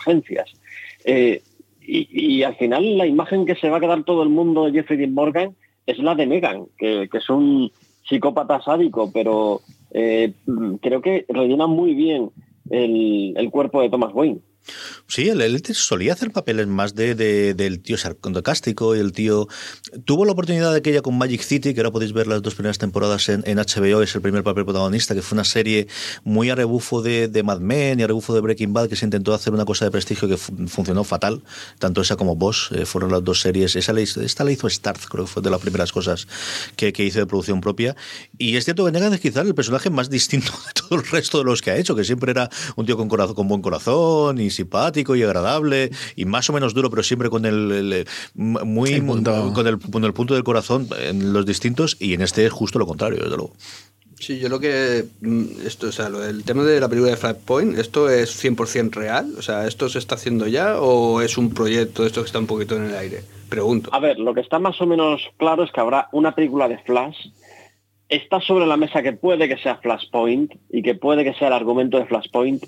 Eh, y, al final la imagen que se va a quedar todo el mundo de Jeffrey Dean Morgan es la de Megan, que, es un psicópata sádico, pero eh, creo que rellena muy bien el, el cuerpo de Thomas Wayne. Sí, él, él solía hacer papeles más de, de- del tío sarcástico y el tío... Tuvo la oportunidad de aquella con Magic City, que ahora podéis ver las dos primeras temporadas en, en HBO, es el primer papel protagonista, que fue una serie muy a rebufo de, de Mad Men y a rebufo de Breaking Bad, que se intentó hacer una cosa de prestigio que fu- funcionó fatal. Tanto esa como Boss eh, fueron las dos series. Esa la hizo- esta la hizo Starz, creo que fue de las primeras cosas que, que hizo de producción propia. Y es cierto que Negan es quizás el personaje más distinto <laughs> de todo el resto de los que ha hecho, que siempre era un tío con, corazón, con buen corazón y simpático y agradable y más o menos duro, pero siempre con el, el- muy El punto. con el, con el punto del corazón en los distintos y en este es justo lo contrario, desde luego. Sí, yo lo que. mm, Esto, o sea, lo del tema de la película de Flashpoint, ¿esto es 100% real? O sea, ¿esto se está haciendo ya o es un proyecto de esto que está un poquito en el aire? Pregunto. A ver, lo que está más o menos claro es que habrá una película de Flash. Está sobre la mesa que puede que sea Flashpoint y que puede que sea el argumento de Flashpoint.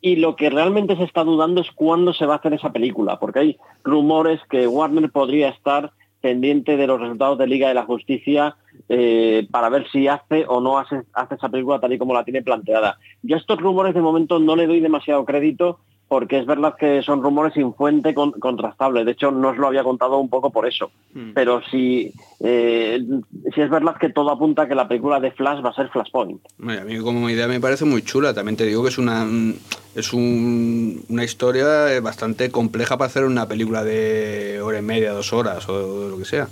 Y lo que realmente se está dudando es cuándo se va a hacer esa película, porque hay rumores que Warner podría estar pendiente de los resultados de Liga de la Justicia eh, para ver si hace o no hace, hace esa película tal y como la tiene planteada. Yo a estos rumores de momento no le doy demasiado crédito porque es verdad que son rumores sin fuente con- contrastable. De hecho, no os lo había contado un poco por eso. Pero sí, eh, sí es verdad que todo apunta a que la película de Flash va a ser Flashpoint. A mí como idea me parece muy chula. También te digo que es una es un- una historia eh, bastante compleja para hacer una película de hora y media, dos horas o lo que sea.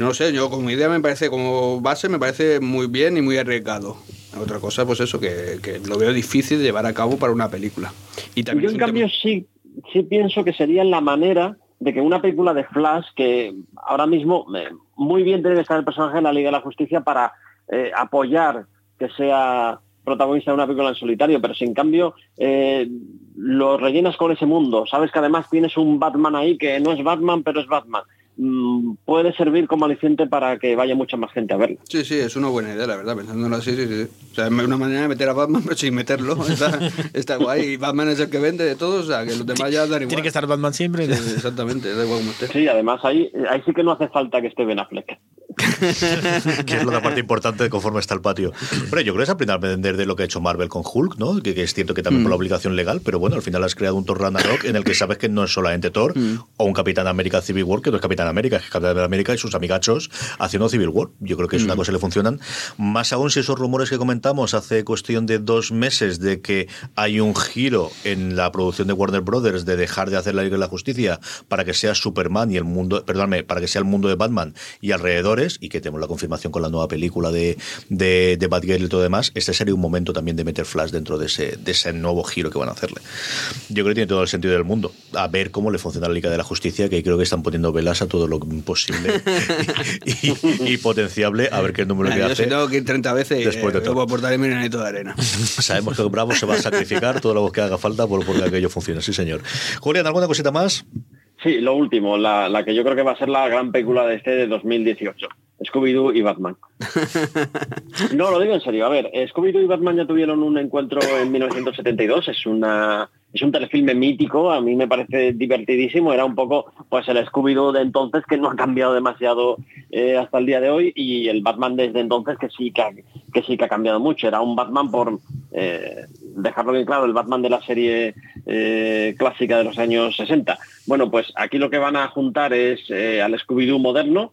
No sé, yo como idea me parece, como base me parece muy bien y muy arriesgado. Otra cosa, pues eso, que, que lo veo difícil de llevar a cabo para una película. Y también Yo en cambio sí, sí pienso que sería la manera de que una película de Flash, que ahora mismo eh, muy bien tiene que estar el personaje en la Liga de la Justicia para eh, apoyar que sea protagonista de una película en solitario, pero si en cambio eh, lo rellenas con ese mundo, sabes que además tienes un Batman ahí que no es Batman, pero es Batman, mm, puede servir como aliciente para que vaya mucha más gente a verlo. Sí, sí, es una buena idea, la verdad, pensándolo así, sí, sí. O sea, es una manera de meter a Batman, pero sin meterlo. <laughs> Está, está guay. Y Batman es el que vende de todos, o sea, que los demás ya dan igual. Tiene que estar Batman siempre. Sí, exactamente, da igual como esté. Sí, además ahí, ahí sí que no hace falta que esté Ben Affleck. <laughs> que es la parte importante de conforme está el patio. Hombre, yo creo que es aprender a aprender de lo que ha hecho Marvel con Hulk, ¿no? Que, que es cierto que también por la obligación legal, pero bueno, al final has creado un Thor Ragnarok en el que sabes que no es solamente Thor o un Capitán América Civil War, que no es Capitán América, es Capitán América y sus amigachos haciendo Civil War. Yo creo que es una cosa que le funcionan. Más aún si esos rumores que comentamos hace cuestión de dos meses de que hay un giro en la producción de Warner Brothers de dejar de hacer la Liga de la Justicia para que sea Superman y el mundo, perdóname, para que sea el mundo de Batman y alrededores, y que tenemos la confirmación con la nueva película de, de, de Batgirl y todo demás, este sería un momento también de meter Flash dentro de ese, de ese nuevo giro que van a hacerle. Yo creo que tiene todo el sentido del mundo. A ver cómo le funciona la Liga de la Justicia, que creo que están poniendo velas a todo lo posible <laughs> y, y potenciable, a ver qué número Ah, que yo hace. si tengo que ir 30 veces, Después de eh, todo. aportar granito de arena. <laughs> Sabemos que Bravo se va a sacrificar todo lo que haga falta por, por que aquello funcione, sí señor. Julián, ¿alguna cosita más? Sí, lo último, la, que yo creo que va a ser la gran película de este de 2018. Scooby-Doo y Batman. <laughs> No, lo digo en serio. A ver, Scooby-Doo y Batman ya tuvieron un encuentro en 1972. Es una es un telefilme mítico. A mí me parece divertidísimo. Era un poco pues el Scooby-Doo de entonces que no ha cambiado demasiado eh, hasta el día de hoy y el Batman desde entonces que sí que ha, que sí que ha cambiado mucho. Era un Batman por eh, dejarlo bien claro, el Batman de la serie eh, clásica de los años 60. Bueno, pues aquí lo que van a juntar es eh, al Scooby-Doo moderno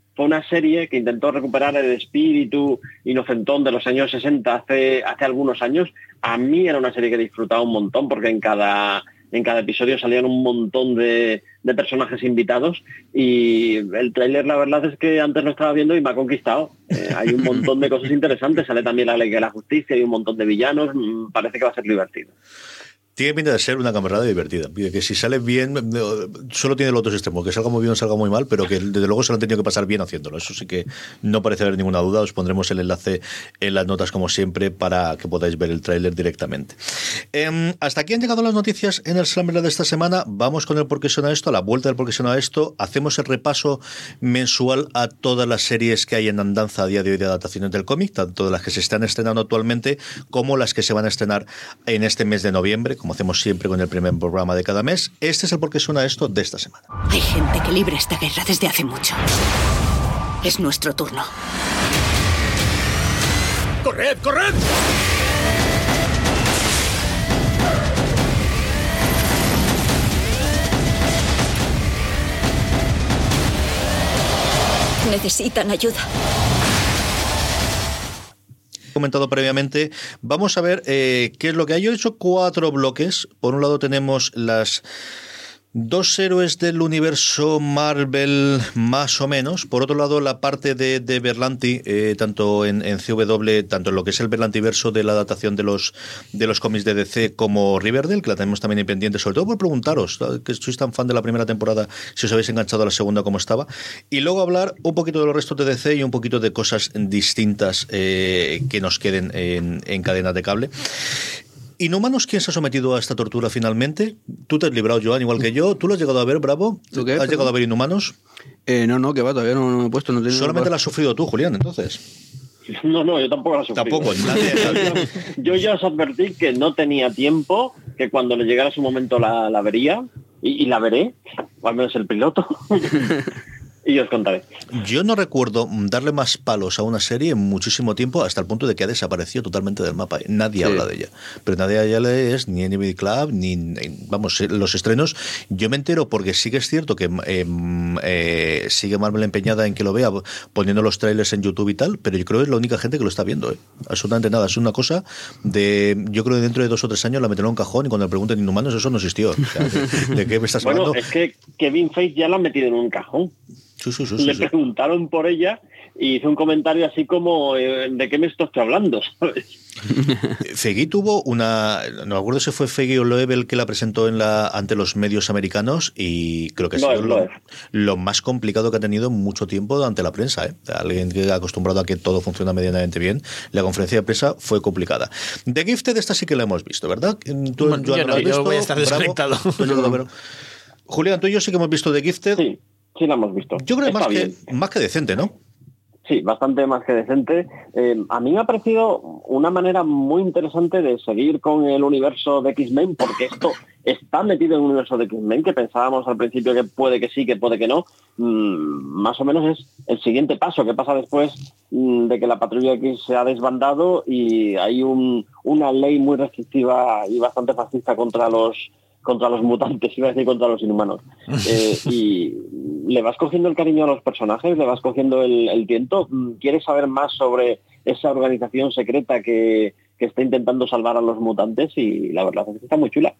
Una serie que intentó recuperar el espíritu inocentón de los años 60 hace, hace algunos años. A mí era una serie que disfrutaba un montón porque en cada, en cada episodio salían un montón de, de personajes invitados y el tráiler la verdad es que antes lo estaba viendo y me ha conquistado. Eh, hay un montón de cosas interesantes, sale también la ley de la justicia y un montón de villanos, mm, parece que va a ser divertido. Tiene pinta de ser una camarada divertida. Que si sale bien, solo tiene los otros extremos, que salga muy bien o salga muy mal, pero que desde luego se lo han tenido que pasar bien haciéndolo. Eso sí que no parece haber ninguna duda. Os pondremos el enlace en las notas, como siempre, para que podáis ver el tráiler directamente. Em, hasta aquí han llegado las noticias en el Slammer de esta semana. Vamos con el por qué suena esto, a la vuelta del por qué suena esto. Hacemos el repaso mensual a todas las series que hay en andanza a día de hoy de adaptaciones del cómic, tanto de las que se están estrenando actualmente como las que se van a estrenar en este mes de noviembre, como hacemos siempre con el primer programa de cada mes, este es el por qué suena esto de esta semana. Hay gente que libra esta guerra desde hace mucho. Es nuestro turno. ¡Corred, corred! Necesitan ayuda comentado previamente, vamos a ver eh, qué es lo que hay. Yo he hecho cuatro bloques. Por un lado tenemos las Dos héroes del universo Marvel más o menos. Por otro lado, la parte de, de Berlanti, eh, tanto en, en, CW, tanto en lo que es el Berlantiverso de la adaptación de los de los cómics de DC como Riverdale, que la tenemos también en pendiente, sobre todo por preguntaros, que sois tan fan de la primera temporada, si os habéis enganchado a la segunda como estaba. Y luego hablar un poquito de los restos de DC y un poquito de cosas distintas eh, que nos queden en, en cadenas de cable. ¿Inhumanos quién se ha sometido a esta tortura finalmente? Tú te has librado, Joan, igual que yo. ¿Tú lo has llegado a ver, Bravo? ¿Tú qué? ¿Has llegado a ver Inhumanos? Eh, no, no, que va, todavía no, no me he puesto. No Solamente la has sufrido tú, Julián, entonces. No, no, yo tampoco la sufrí. Tampoco, <laughs> nadie, nadie. Yo ya os advertí que no tenía tiempo, que cuando le llegara su momento la, la vería, y, y, la veré, o al menos el piloto. <laughs> y os contaré. Yo no recuerdo darle más palos a una serie en muchísimo tiempo, hasta el punto de que ha desaparecido totalmente del mapa. Nadie sí. habla de ella. Pero nadie ya le es ni NBA Club, ni, vamos, los estrenos. Yo me entero porque sí que es cierto que eh, eh, sigue Marvel empeñada en que lo vea, poniendo los trailers en YouTube y tal, pero yo creo que es la única gente que lo está viendo. ¿eh? Absolutamente nada. Es una cosa de. Yo creo que dentro de dos o tres años la meterán en un cajón y cuando le pregunten inhumanos, eso no existió. O sea, de, ¿de, qué me estás bueno, hablando? es que Kevin Feige ya la ha metido en un cajón. Sí, sí, sí, le sí, preguntaron por ella y hizo un comentario así como eh, ¿de qué me estoy hablando? <laughs> ¿sabes? Fegui tuvo una, no me acuerdo si fue Fegui o Loeb el que la presentó en la ante los medios americanos y creo que ha sido lo, lo, más complicado que ha tenido en mucho tiempo ante la prensa. ¿eh? Alguien que ha acostumbrado a que todo funciona medianamente bien, la conferencia de prensa fue complicada. The Gifted esta sí que la hemos visto, ¿verdad? ¿Tú, bueno, yo, no, yo voy a estar desconectado. <laughs> Julián, tú y yo sí que hemos visto The Gifted. Sí. Sí, la hemos visto. Yo creo que más, que más que decente, ¿no? Sí, bastante más que decente. Eh, a mí me ha parecido una manera muy interesante de seguir con el universo de X-Men, porque esto está metido en el universo de X-Men, que pensábamos al principio que puede que sí, que puede que no. Mm, más o menos es el siguiente paso que pasa después mm, de que la patrulla X se ha desbandado y hay un, una ley muy restrictiva y bastante fascista contra los contra los mutantes, <laughs> iba a decir contra los inhumanos. Eh, <laughs> y le vas cogiendo el cariño a los personajes, le vas cogiendo el, el tiento. ¿Quieres saber más sobre esa organización secreta que, que está intentando salvar a los mutantes? Y la verdad es que está muy chula.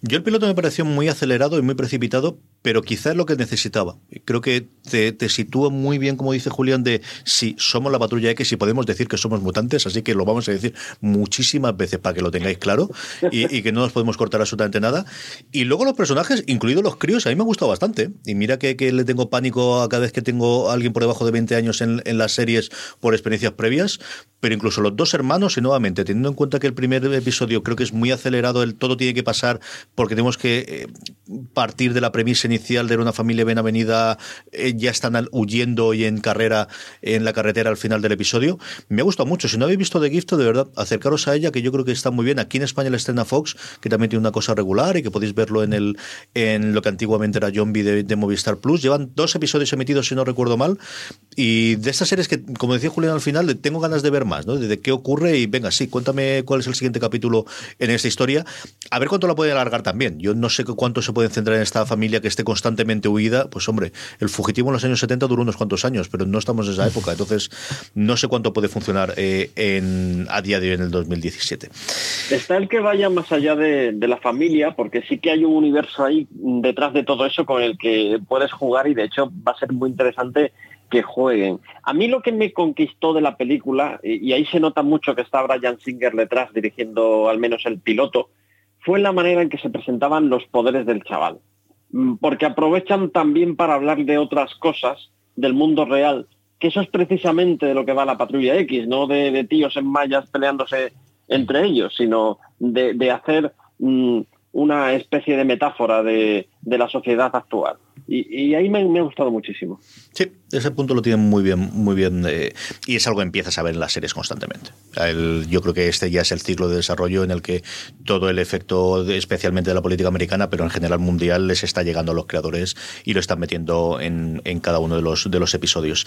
Yo el piloto me pareció muy acelerado y muy precipitado, pero quizás es lo que necesitaba. Creo que te, te, sitúa muy bien, como dice Julián, de si somos la patrulla X y podemos decir que somos mutantes, así que lo vamos a decir muchísimas veces para que lo tengáis claro y, que no nos podemos cortar absolutamente nada. Y luego los personajes, incluidos los críos, a mí me ha gustado bastante. Y mira que, que le tengo pánico a cada vez que tengo a alguien por debajo de 20 años en, en las series por experiencias previas, pero incluso los dos hermanos, y nuevamente, teniendo en cuenta que el primer episodio creo que es muy acelerado, el todo tiene que pasar porque tenemos que eh, partir de la premisa inicial de una familia bien avenida, eh, ya están huyendo y en carrera en la carretera al final del episodio. Me ha gustado mucho. Si no habéis visto The Gift, de verdad, acercaros a ella, que yo creo que está muy bien. Aquí en España la estrena Fox, que también tiene una cosa regular y que podéis verlo en el en lo que antiguamente era Zombie de, de Movistar Plus. Llevan dos episodios emitidos, si no recuerdo mal. Y de estas series que, como decía Julián al final, tengo ganas de ver más, ¿no? De qué ocurre y venga, sí, cuéntame cuál es el siguiente capítulo en esta historia. A ver cuánto la puede alargar también. Yo no sé cuánto se puede centrar en esta familia que esté constantemente huida. Pues hombre, el fugitivo en los años 70 duró unos cuantos años, pero no estamos en esa época. Entonces, no sé cuánto puede funcionar eh, a día de hoy en el 2017. Está el que vaya más allá de, la familia, porque sí que hay un universo ahí detrás de todo eso con el que puedes jugar y de hecho va a ser muy interesante jueguen. A mí lo que me conquistó de la película, y, ahí se nota mucho que está Brian Singer detrás dirigiendo al menos el piloto, fue la manera en que se presentaban los poderes del chaval. Porque aprovechan también para hablar de otras cosas del mundo real, que eso es precisamente de lo que va la patrulla X, no de, de tíos en mallas peleándose entre ellos, sino de, hacer mmm, una especie de metáfora de, de la sociedad actual. Y, ahí me, ha gustado muchísimo. Sí, ese punto lo tienen muy bien, muy bien. Eh, y es algo que empiezas a ver en las series constantemente. Yo creo que este ya es el ciclo de desarrollo en el que todo el efecto, especialmente de la política americana, pero en general mundial, les está llegando a los creadores y lo están metiendo en, en cada uno de los, de los episodios.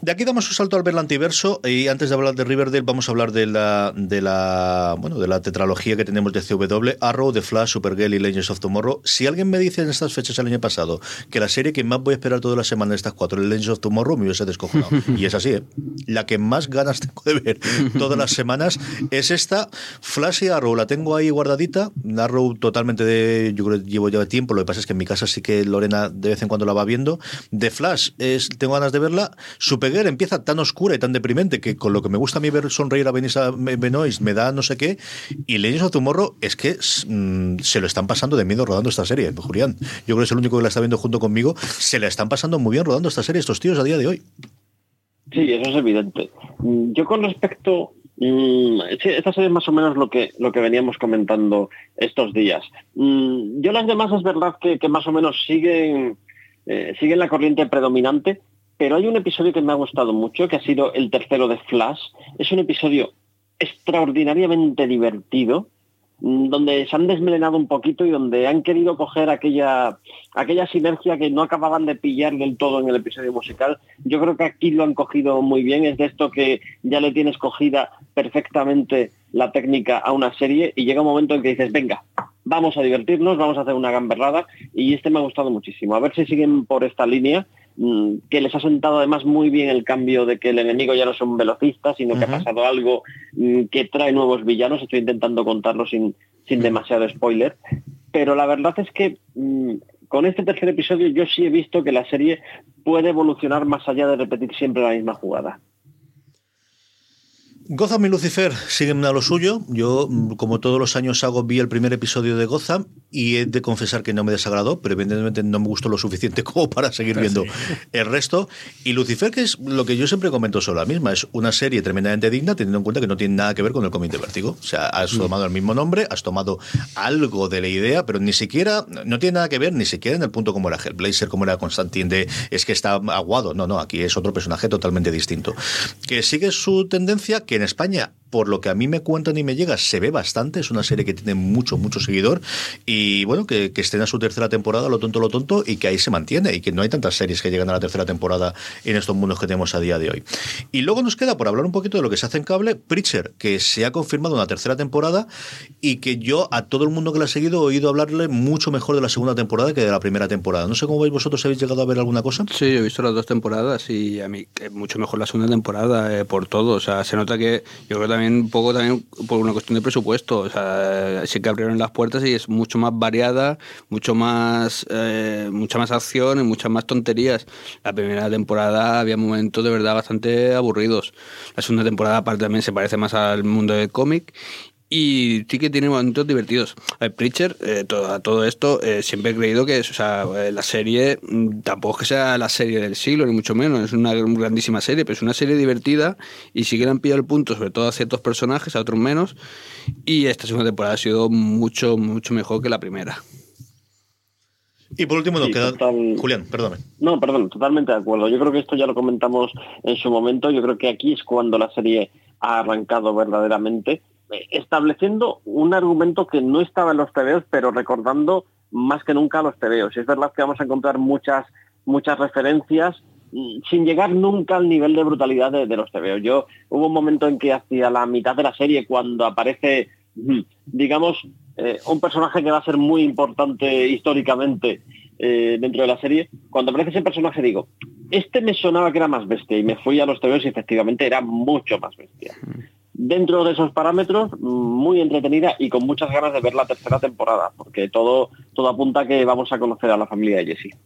De aquí damos un salto al Berlantiverso y antes de hablar de Riverdale vamos a hablar de la, de la, bueno, de la tetralogía que tenemos de CW, Arrow, The Flash, Supergirl y Legends of Tomorrow. Si alguien me dice en estas fechas el año pasado que la serie que más voy a esperar toda la semana de estas cuatro es Legends of Tomorrow me hubiese descojonado. <laughs> y es así, ¿eh? La que más ganas tengo de ver todas las semanas es esta Flash y Arrow. La tengo ahí guardadita. Arrow totalmente de. Yo creo que llevo ya tiempo. Lo que pasa es que en mi casa sí que Lorena de vez en cuando la va viendo. De Flash es, tengo ganas de verla. Supergirl empieza tan oscura y tan deprimente que con lo que me gusta a mí ver sonreír a Benisa Benoist me da no sé qué. Y Legends of Tomorrow es que mm, se lo están pasando de miedo rodando esta serie, Julián. Yo creo que es el único que la está viendo junto conmigo. Se la están pasando muy bien rodando esta serie estos tíos a día de hoy. Sí, eso es evidente. Mm, Yo con respecto Mm, sí, esta serie es más o menos lo que, lo que veníamos comentando estos días. Mm, yo las demás es verdad que, más o menos siguen, eh, siguen la corriente predominante, pero hay un episodio que me ha gustado mucho, que ha sido el tercero de Flash. Es un episodio extraordinariamente divertido, donde se han desmelenado un poquito y donde han querido coger aquella, aquella sinergia que no acababan de pillar del todo en el episodio musical. Yo creo que aquí lo han cogido muy bien, es de esto que ya le tienes cogida perfectamente la técnica a una serie y llega un momento en que dices, venga, vamos a divertirnos, vamos a hacer una gamberrada y este me ha gustado muchísimo. A ver si siguen por esta línea mm, que les ha sentado además muy bien el cambio de que el enemigo ya no son velocistas, sino que ha pasado algo mm, que trae nuevos villanos. Estoy intentando contarlo sin, sin demasiado spoiler. Pero la verdad es que mm, con este tercer episodio yo sí he visto que la serie puede evolucionar más allá de repetir siempre la misma jugada. Gotham y Lucifer siguen a lo suyo. Yo, mm, como todos los años hago, vi el primer episodio de Gotham y he de confesar que no me desagradó, pero evidentemente no me gustó lo suficiente <laughs> como para seguir viendo el resto. Y Lucifer, que es lo que yo siempre comento sobre la misma, es una serie tremendamente digna, teniendo en cuenta que no tiene nada que ver con el cómic de Vértigo. O sea, has tomado el mismo nombre, has tomado algo de la idea, pero ni siquiera, no tiene nada que ver ni siquiera en el punto como era Hellblazer, como era Constantine, de es que está aguado. No, no, aquí es otro personaje totalmente distinto. Que sigue su tendencia, que en España por lo que a mí me cuentan y me llega, se ve bastante. Es una serie que tiene mucho, mucho seguidor. Y bueno, que, que estrena su tercera temporada, lo tonto, lo tonto, y que ahí se mantiene. Y que no hay tantas series que llegan a la tercera temporada en estos mundos que tenemos a día de hoy. Y luego nos queda, por hablar un poquito de lo que se hace en cable, Preacher, que se ha confirmado una tercera temporada y que yo a todo el mundo que la ha seguido he oído hablarle mucho mejor de la segunda temporada que de la primera temporada. No sé cómo veis vosotros, ¿habéis llegado a ver alguna cosa? Sí, he visto las dos temporadas y a mí mucho mejor la segunda temporada eh, por todo. O sea, se nota que yo creo también un poco también por una cuestión de presupuesto. O sea, sí que abrieron las puertas y es mucho más variada, mucho más, eh, mucha más acción y muchas más tonterías. La primera temporada había momentos de verdad bastante aburridos. La segunda temporada aparte también se parece más al mundo del cómic y sí que tiene momentos divertidos. El Preacher, eh, todo, todo esto, eh, siempre he creído que es, o sea, eh, la serie mm, tampoco es que sea la serie del siglo, ni mucho menos, es una grandísima serie, pero es una serie divertida y sí que le han pillado el punto, sobre todo a ciertos personajes, a otros menos, y esta segunda temporada ha sido mucho, mucho mejor que la primera. Y por último nos Sí, queda... total- Julián, perdóname. No, perdón, totalmente de acuerdo. Yo creo que esto ya lo comentamos en su momento. Yo creo que aquí es cuando la serie ha arrancado verdaderamente, estableciendo un argumento que no estaba en los tebeos, pero recordando más que nunca los tebeos. Es verdad que vamos a encontrar muchas, muchas referencias mm, sin llegar nunca al nivel de brutalidad de, de los tebeos. Yo hubo un momento en que hacia la mitad de la serie, cuando aparece, mm, digamos, eh, un personaje que va a ser muy importante históricamente eh, dentro de la serie, cuando aparece ese personaje digo, este me sonaba que era más bestia y me fui a los tebeos y efectivamente era mucho más bestia. Dentro de esos parámetros, muy entretenida y con muchas ganas de ver la tercera temporada, porque todo, todo apunta a que vamos a conocer a la familia de Jesse.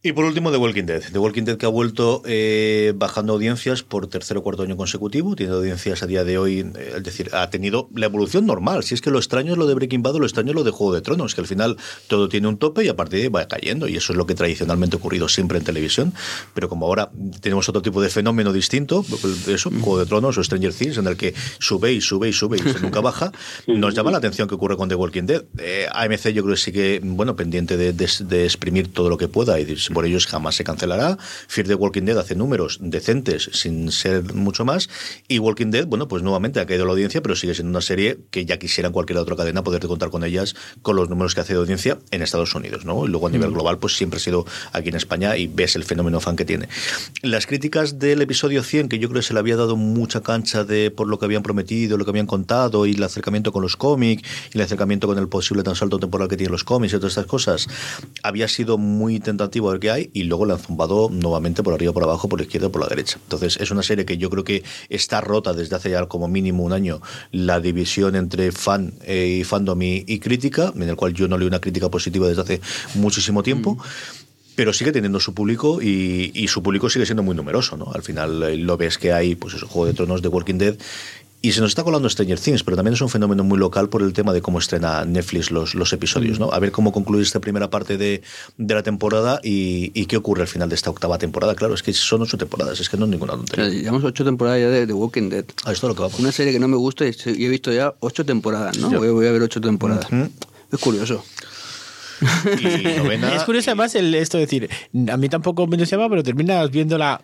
Y por último, The Walking Dead. The Walking Dead que ha vuelto eh, bajando audiencias por tercer o cuarto año consecutivo. Tiene audiencias a día de hoy, eh, es decir, ha tenido la evolución normal. Si es que lo extraño es lo de Breaking Bad lo extraño es lo de Juego de Tronos, que al final todo tiene un tope y a partir de ahí va cayendo. Y eso es lo que tradicionalmente ha ocurrido siempre en televisión. Pero como ahora tenemos otro tipo de fenómeno distinto, eso, Juego de Tronos o Stranger Things, en el que sube y sube y sube y se nunca baja, <laughs> nos llama la atención que ocurre con The Walking Dead. Eh, AMC yo creo que sí que, bueno, pendiente de, de- de exprimir todo lo que pueda y por ellos jamás se cancelará. Fear the Walking Dead hace números decentes sin ser mucho más. Y Walking Dead, bueno, pues nuevamente ha caído la audiencia, pero sigue siendo una serie que ya quisiera en cualquier otra cadena poderte contar con ellas con los números que hace de audiencia en Estados Unidos, ¿no? Y luego a nivel global, pues siempre ha sido aquí en España y ves el fenómeno fan que tiene. Las críticas del episodio 100, que yo creo que se le había dado mucha cancha de por lo que habían prometido, lo que habían contado y el acercamiento con los cómics y el acercamiento con el posible tan salto temporal que tienen los cómics y todas estas cosas, había sido muy tentativo qué hay, y luego la han zumbado nuevamente por arriba, por abajo, por la izquierda, por la derecha. Entonces es una serie que yo creo que está rota desde hace ya como mínimo un año la división entre fan eh, y fandom y, y crítica, en el cual yo no leo una crítica positiva desde hace muchísimo tiempo. Pero sigue teniendo su público y, y su público sigue siendo muy numeroso, ¿no? Al final eh, lo ves que hay, pues eso, Juego de Tronos de Walking Dead y se nos está colando Stranger Things, pero también es un fenómeno muy local por el tema de cómo estrena Netflix los, los episodios, ¿no? A ver cómo concluye esta primera parte de, de la temporada y, y qué ocurre al final de esta octava temporada. Claro, es que son ocho temporadas, es que no es ninguna O tontería. sea, llevamos ocho temporadas ya de The Walking Dead. Ah, esto es lo que vamos. Una serie que no me gusta y y he visto ya ocho temporadas, ¿no? Voy, voy a ver ocho temporadas. Es curioso. Y novena, Es curioso además el, esto de decir, a mí tampoco me entusiasma, pero terminas viéndola,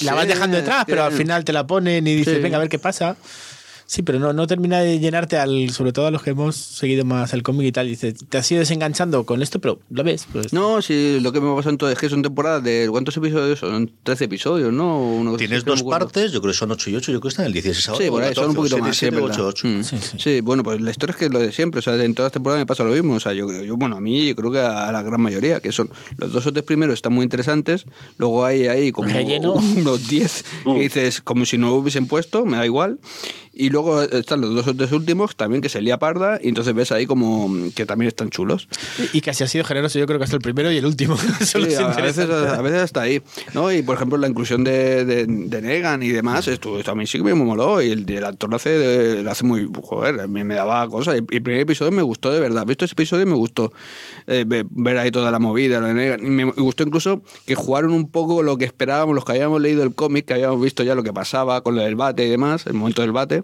la vas dejando detrás, pero al final te la ponen y dices, Sí. venga, a ver qué pasa. Sí, pero no, no termina de llenarte, al, sobre todo a los que hemos seguido más el cómic y tal. Dices, te has ido desenganchando con esto, pero lo ves. Pues, No, sí, lo que me pasa entonces es que son temporadas de. ¿Cuántos episodios son? 13 episodios, ¿no? Así, Tienes dos partes, yo creo que son 8 y 8, yo creo que están en el 16 ahora. Sí, por ahí, son un 14, poquito o más. sí, 7, es 8, verdad. 8. Mm. Sí, bueno, pues la historia es que es lo de siempre. O sea, en todas las temporadas me pasa lo mismo. O sea, yo, yo bueno, a mí yo creo que a la gran mayoría, que son los dos o tres primeros están muy interesantes. Luego hay ahí como <laughs> unos 10 que dices como si no hubiesen puesto, me da igual. Y luego están los dos tres últimos también que se lía parda. Y entonces ves ahí como que también están chulos. y casi ha sido generoso, yo creo que hasta el primero y el último. <laughs> Sí, a, veces, a veces hasta ahí. ¿no? Y por ejemplo, la inclusión de, de, de Negan y demás, esto, esto a mí sí que me moló. Y el, el actor lo hace, lo hace muy. Joder, a mí me daba cosas. Y el primer episodio me gustó de verdad. Visto ese episodio me gustó eh, ve- ver ahí toda la movida, lo de Negan. Y me gustó incluso que jugaron un poco lo que esperábamos, los que habíamos leído el cómic, que habíamos visto ya lo que pasaba con lo del bate y demás, el momento del bate.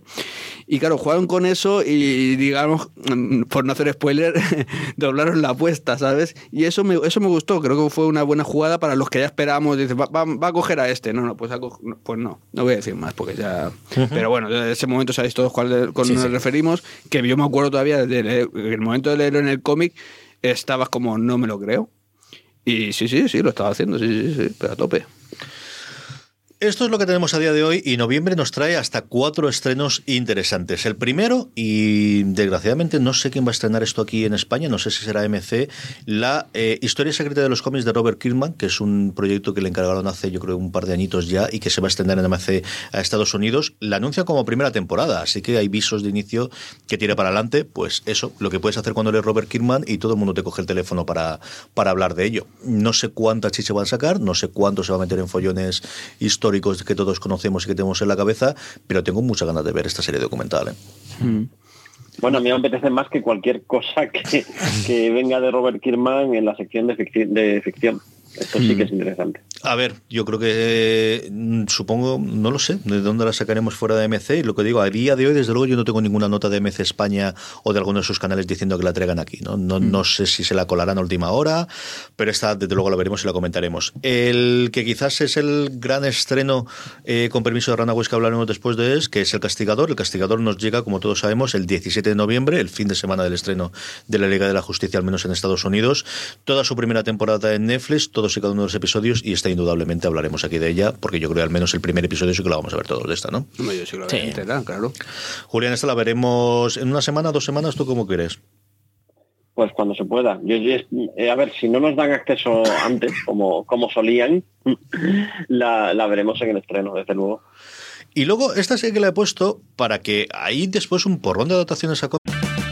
Y claro, jugaron con eso y, digamos, mm, por no hacer spoiler, <laughs> doblaron la apuesta, ¿sabes? Y eso me, eso me gustó, creo que fue una buena jugada para los que ya esperábamos. Dice, va, va- va a coger a este. No, no, pues, a pues no, no voy a decir más porque ya. Pero bueno, en ese momento sabéis todos cuál cuál Sí, nos sí. referimos. Que yo me acuerdo todavía del el momento de leerlo en el cómic, estabas como, no me lo creo. Y sí, sí, sí, lo estaba haciendo, sí, sí, sí, pero a tope. Esto es lo que tenemos a día de hoy y noviembre nos trae hasta cuatro estrenos interesantes. El primero, y desgraciadamente no sé quién va a estrenar esto aquí en España, no sé si será MC, la eh, Historia Secreta de los cómics de Robert Kirkman, que es un proyecto que le encargaron hace yo creo un par de añitos ya y que se va a estrenar en MC a Estados Unidos. La anuncia como primera temporada, así que hay visos de inicio que tira para adelante. Pues eso, lo que puedes hacer cuando lees Robert Kirkman y todo el mundo te coge el teléfono para, para hablar de ello. No sé cuánta chicha van a sacar, no sé cuánto se va a meter en follones históricos que todos conocemos y que tenemos en la cabeza, pero tengo muchas ganas de ver esta serie documental. ¿eh? Bueno, a mí me apetece más que cualquier cosa que, que venga de Robert Kirkman en la sección de, ficci- de ficción. Esto sí que es interesante. A ver, yo creo que eh, supongo, no lo sé, de dónde la sacaremos fuera de MC. Y lo que digo, a día de hoy, desde luego, yo no tengo ninguna nota de MC España o de alguno de sus canales diciendo que la traigan aquí. No, no, no sé si se la colarán a última hora, pero esta, desde luego, la veremos y la comentaremos. El que quizás es el gran estreno, eh, con permiso de Runaways que hablaremos después de es, que es El Castigador. El Castigador nos llega, como todos sabemos, el 17 de noviembre, el fin de semana del estreno de la Liga de la Justicia, al menos en Estados Unidos. Toda su primera temporada en Netflix, todos y cada uno de los episodios, y esta indudablemente hablaremos aquí de ella, porque yo creo que al menos el primer episodio sí que lo vamos a ver todos de esta, ¿no? Yo sí que claro. Julián, esta la veremos en una semana, dos semanas, ¿tú cómo quieres? Pues cuando se pueda. Yo, yo- eh, a ver, si no nos dan acceso antes, <laughs> como, como solían, <laughs> la, la veremos en el estreno, desde luego. Y luego, esta sí que la he puesto para que ahí después un porrón de adaptaciones a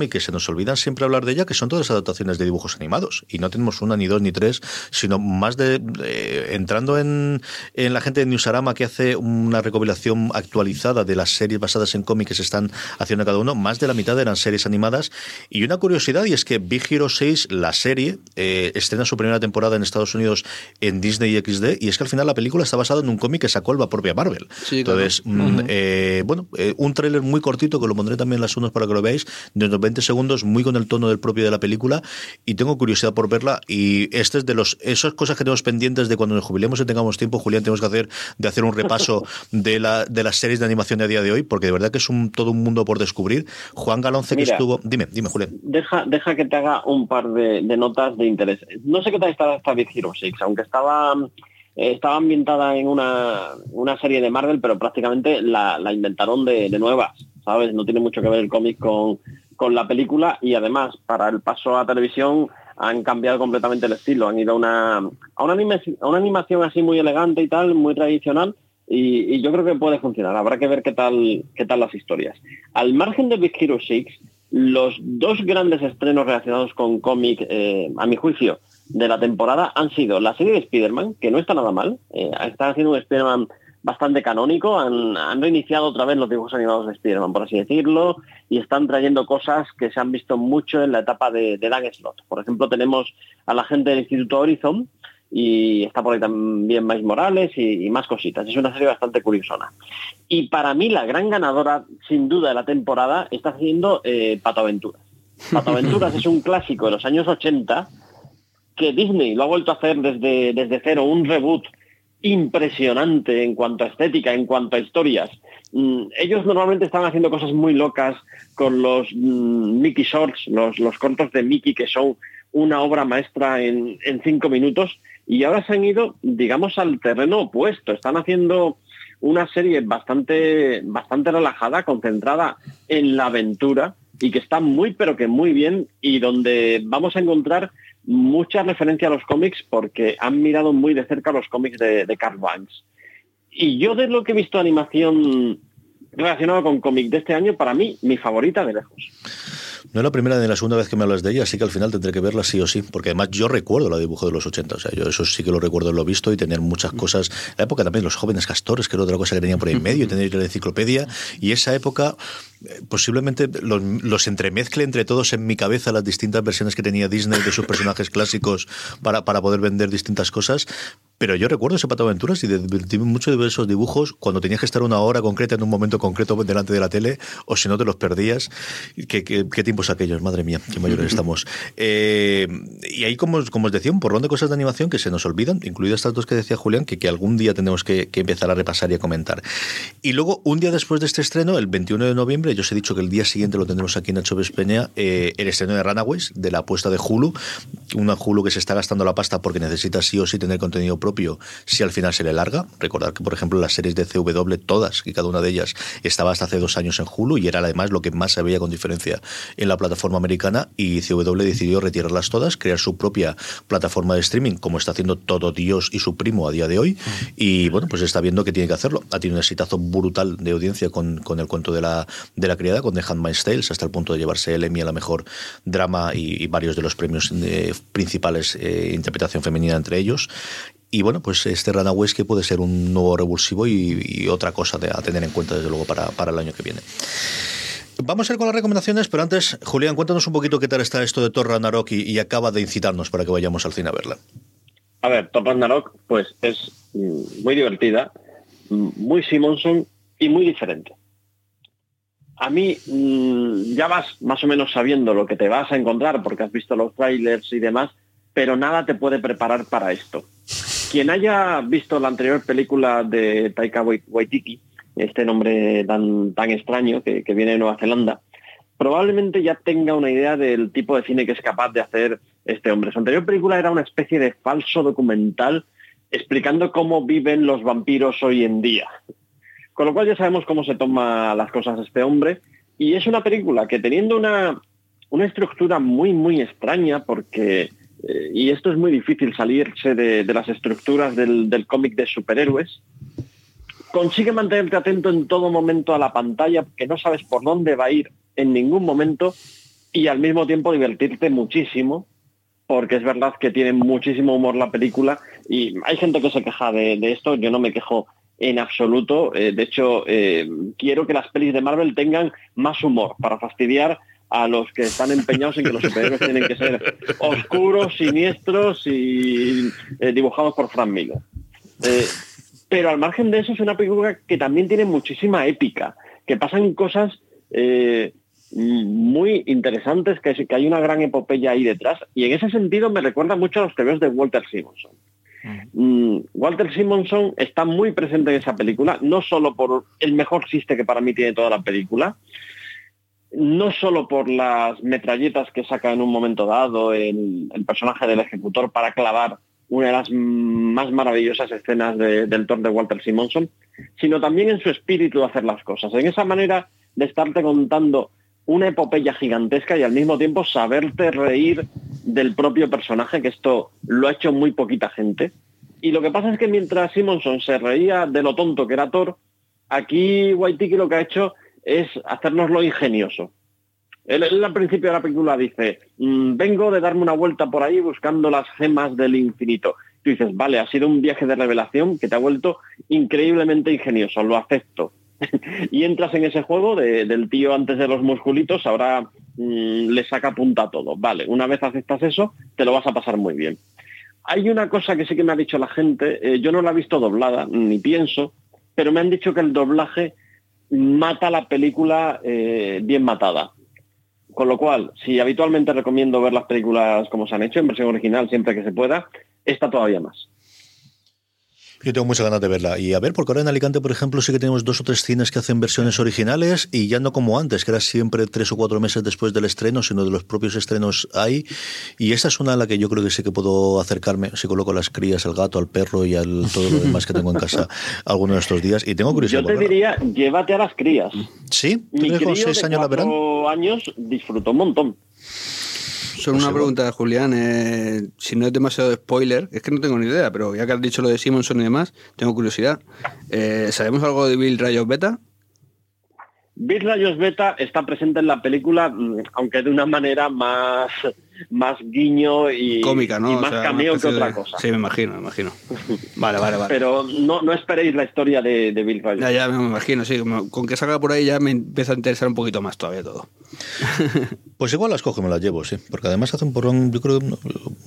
y que se nos olvidan siempre hablar de ella, que son todas adaptaciones de dibujos animados. Y no tenemos una, ni dos, ni tres, sino más de... de- entrando en, en la gente de Newsarama que hace una recopilación actualizada de las series basadas en cómics que se están haciendo cada uno, más de la mitad eran series animadas. Y una curiosidad, y es que Big Hero 6, la serie, eh, estrena su primera temporada en Estados Unidos en Disney XD, y es que al final la película está basada en un cómic que sacó la propia Marvel. Sí, claro. Entonces, mm, eh, bueno, eh, un tráiler muy cortito, que lo pondré también en las unos para que lo veáis, donde 20 segundos, muy con el tono del propio de la película, y tengo curiosidad por verla. Y este es de los esas cosas que tenemos pendientes de cuando nos jubilemos y tengamos tiempo, Julián, tenemos que hacer de hacer un repaso <laughs> de, la, de las series de animación de a día de hoy, porque de verdad que es un todo un mundo por descubrir. Juan Galonce, que estuvo. Dime, dime, Julián. Deja, deja que te haga un par de, de notas de interés. No sé qué tal está esta Big Hero 6, aunque estaba, eh, estaba ambientada en una, una serie de Marvel, pero prácticamente la, la inventaron de, de nuevas, ¿sabes? No tiene mucho que ver el cómic con, con la película y además para el paso a televisión han cambiado completamente el estilo, han ido a una, a una, anima- a una animación así muy elegante y tal, muy tradicional, y, y yo creo que puede funcionar. Habrá que ver qué tal, qué tal las historias. Al margen de Big Hero 6, los dos grandes estrenos relacionados con cómic, eh, a mi juicio, de la temporada han sido la serie de Spider-Man, que no está nada mal. Eh, están haciendo un Spider-Man bastante canónico, han, han reiniciado otra vez los dibujos animados de Spider-Man, por así decirlo, y están trayendo cosas que se han visto mucho en la etapa de, de Dan Slott. Por ejemplo, tenemos a la gente del Instituto Horizon, y está por ahí también Miles Morales y, y más cositas. Es una serie bastante curiosona. Y para mí la gran ganadora, sin duda, de la temporada está siendo eh, Pato Aventuras. Pato Aventuras <laughs> es un clásico de los años 80 que Disney lo ha vuelto a hacer desde, desde cero, un reboot impresionante en cuanto a estética, en cuanto a historias. Mm, ellos normalmente están haciendo cosas muy locas con los mm, Mickey Shorts, los, los cortos de Mickey que son una obra maestra en, en cinco minutos y ahora se han ido, digamos, al terreno opuesto. Están haciendo una serie bastante, bastante relajada, concentrada en la aventura y que está muy, pero que muy bien y donde vamos a encontrar mucha referencia a los cómics porque han mirado muy de cerca los cómics de, de Carl Banks. Y yo de lo que he visto animación relacionado con cómic de este año, para mí, mi favorita de lejos. No es la primera ni la segunda vez que me hablas de ella, así que al final tendré que verla sí o sí, porque además yo recuerdo la dibujo de los 80, o sea, yo eso sí que lo recuerdo, lo he visto y tener muchas cosas. La época también, los jóvenes castores, que era otra cosa que tenían por ahí en medio, <laughs> y tener la enciclopedia, y esa época eh, posiblemente los, los entremezcle entre todos en mi cabeza las distintas versiones que tenía Disney de sus personajes clásicos para, para poder vender distintas cosas. Pero yo recuerdo ese Pato Aventuras y de, muchos de esos dibujos cuando tenías que estar una hora concreta en un momento concreto delante de la tele, o si no te los perdías. ¿Qué, qué, qué tiempos aquellos? Madre mía, qué mayores <laughs> estamos. Eh, y ahí, como, como os decía, un porrón de cosas de animación que se nos olvidan, incluidas estas dos que decía Julián, que, que algún día tenemos que, que, empezar a repasar y a comentar. Y luego, un día después de este estreno, el 21 de noviembre, yo os he dicho que el día siguiente lo tendremos aquí en Nacho Peña, eh, el estreno de Runaways, de la apuesta de Hulu, una Hulu que se está gastando la pasta porque necesita sí o sí tener contenido propio si al final se le larga. Recordar que, por ejemplo, las series de CW, todas y cada una de ellas, estaba hasta hace dos años en Hulu y era además lo que más se veía con diferencia en la plataforma americana y CW decidió retirarlas todas, crear su propia plataforma de streaming, como está haciendo todo Dios y su primo a día de hoy. Y bueno, pues está viendo que tiene que hacerlo. Ha tenido un exitazo brutal de audiencia con, con el cuento de la, de la criada, con The Handmaid's Tales, hasta el punto de llevarse el Emmy a la mejor drama y, y varios de los premios eh, principales, eh, interpretación femenina entre ellos. Y bueno, pues este Runaways que puede ser un nuevo revulsivo y, otra cosa de, a tener en cuenta desde luego para, para el año que viene. Vamos a ir con las recomendaciones, pero antes, Julián, cuéntanos un poquito qué tal está esto de Thor Ragnarok y, y, acaba de incitarnos para que vayamos al cine a verla. A ver, Thor Ragnarok, pues es muy divertida, muy Simonson y muy diferente. A mí mmm, ya vas más o menos sabiendo lo que te vas a encontrar porque has visto los trailers y demás, pero nada te puede preparar para esto. Quien haya visto la anterior película de Taika Waititi, este nombre tan, tan extraño que, viene de Nueva Zelanda, probablemente ya tenga una idea del tipo de cine que es capaz de hacer este hombre. Su anterior película era una especie de falso documental explicando cómo viven los vampiros hoy en día. Con lo cual ya sabemos cómo se toma las cosas este hombre. Y es una película que teniendo una, una estructura muy, muy extraña, porque, eh, y esto es muy difícil salirse de, las estructuras del, cómic de superhéroes, consigue mantenerte atento en todo momento a la pantalla, que no sabes por dónde va a ir en ningún momento, y al mismo tiempo divertirte muchísimo, porque es verdad que tiene muchísimo humor la película, y hay gente que se queja de, de esto, yo no me quejo en absoluto, eh, de hecho eh, quiero que las pelis de Marvel tengan más humor para fastidiar a los que están empeñados en que los superhéroes tienen que ser oscuros, siniestros y eh, dibujados por Frank Miller. pero al margen de eso es una película que también tiene muchísima épica, que pasan cosas mm, muy interesantes, que, que hay una gran epopeya ahí detrás, y en ese sentido me recuerda mucho a los TVs de Walter Simonson. Mm, Walter Simonson está muy presente en esa película, no solo por el mejor chiste que para mí tiene toda la película, no solo por las metralletas que saca en un momento dado el, personaje del ejecutor para clavar una de las más maravillosas escenas de- del Thor de Walter Simonson, sino también en su espíritu de hacer las cosas, en esa manera de estarte contando una epopeya gigantesca y al mismo tiempo saberte reír del propio personaje, que esto lo ha hecho muy poquita gente. Y lo que pasa es que mientras Simonson se reía de lo tonto que era Thor, aquí Waititi lo que ha hecho es hacernoslo ingenioso. Él, al principio de la película dice, "Mm, vengo de darme una vuelta por ahí buscando las gemas del infinito. Tú dices, vale, ha sido un viaje de revelación que te ha vuelto increíblemente ingenioso, lo acepto. <laughs> y entras en ese juego de- del tío antes de los musculitos, ahora mm, le saca punta a todo. Vale, una vez aceptas eso, te lo vas a pasar muy bien. Hay una cosa que sí que me ha dicho la gente, eh, yo no la he visto doblada, ni pienso, pero me han dicho que el doblaje mata la película eh, bien matada. Con lo cual, si habitualmente recomiendo ver las películas como se han hecho, en versión original siempre que se pueda, esta todavía más. Yo tengo muchas ganas de verla. Y a ver, porque ahora en Alicante, por ejemplo, sí que tenemos dos o tres cines que hacen versiones originales y ya no como antes, que era siempre tres o cuatro meses después del estreno, sino de los propios estrenos hay. Y esta es una a la que yo creo que sí que puedo acercarme, si coloco las crías, al gato, al perro y al todo lo demás que tengo en casa <laughs> alguno de estos días. Y tengo curiosidad. Yo te diría, llévate a las crías. ¿Sí? ¿Tú Mi que con crío seis de años la verán? años disfrutó un montón. Solo una pregunta, Julián. eh, si no es demasiado spoiler, es que no tengo ni idea, pero ya que has dicho lo de Simonson y demás, tengo curiosidad. Eh, ¿Sabemos algo de Bill Rayos Beta? Bill Rayos Beta está presente en la película, mm, aunque de una manera más, más guiño y, Cómica, ¿no? y O más sea, una cameo que otra de- cosa. Sí, me imagino, me imagino. Vale, vale, vale. Pero no, no esperéis la historia de, de Bill Rayos. Ya, ya me imagino, sí. Con que salga por ahí ya me empieza a interesar un poquito más todavía todo. <laughs> Pues igual las cojo y me las llevo, sí. Porque además hace un porrón, yo creo que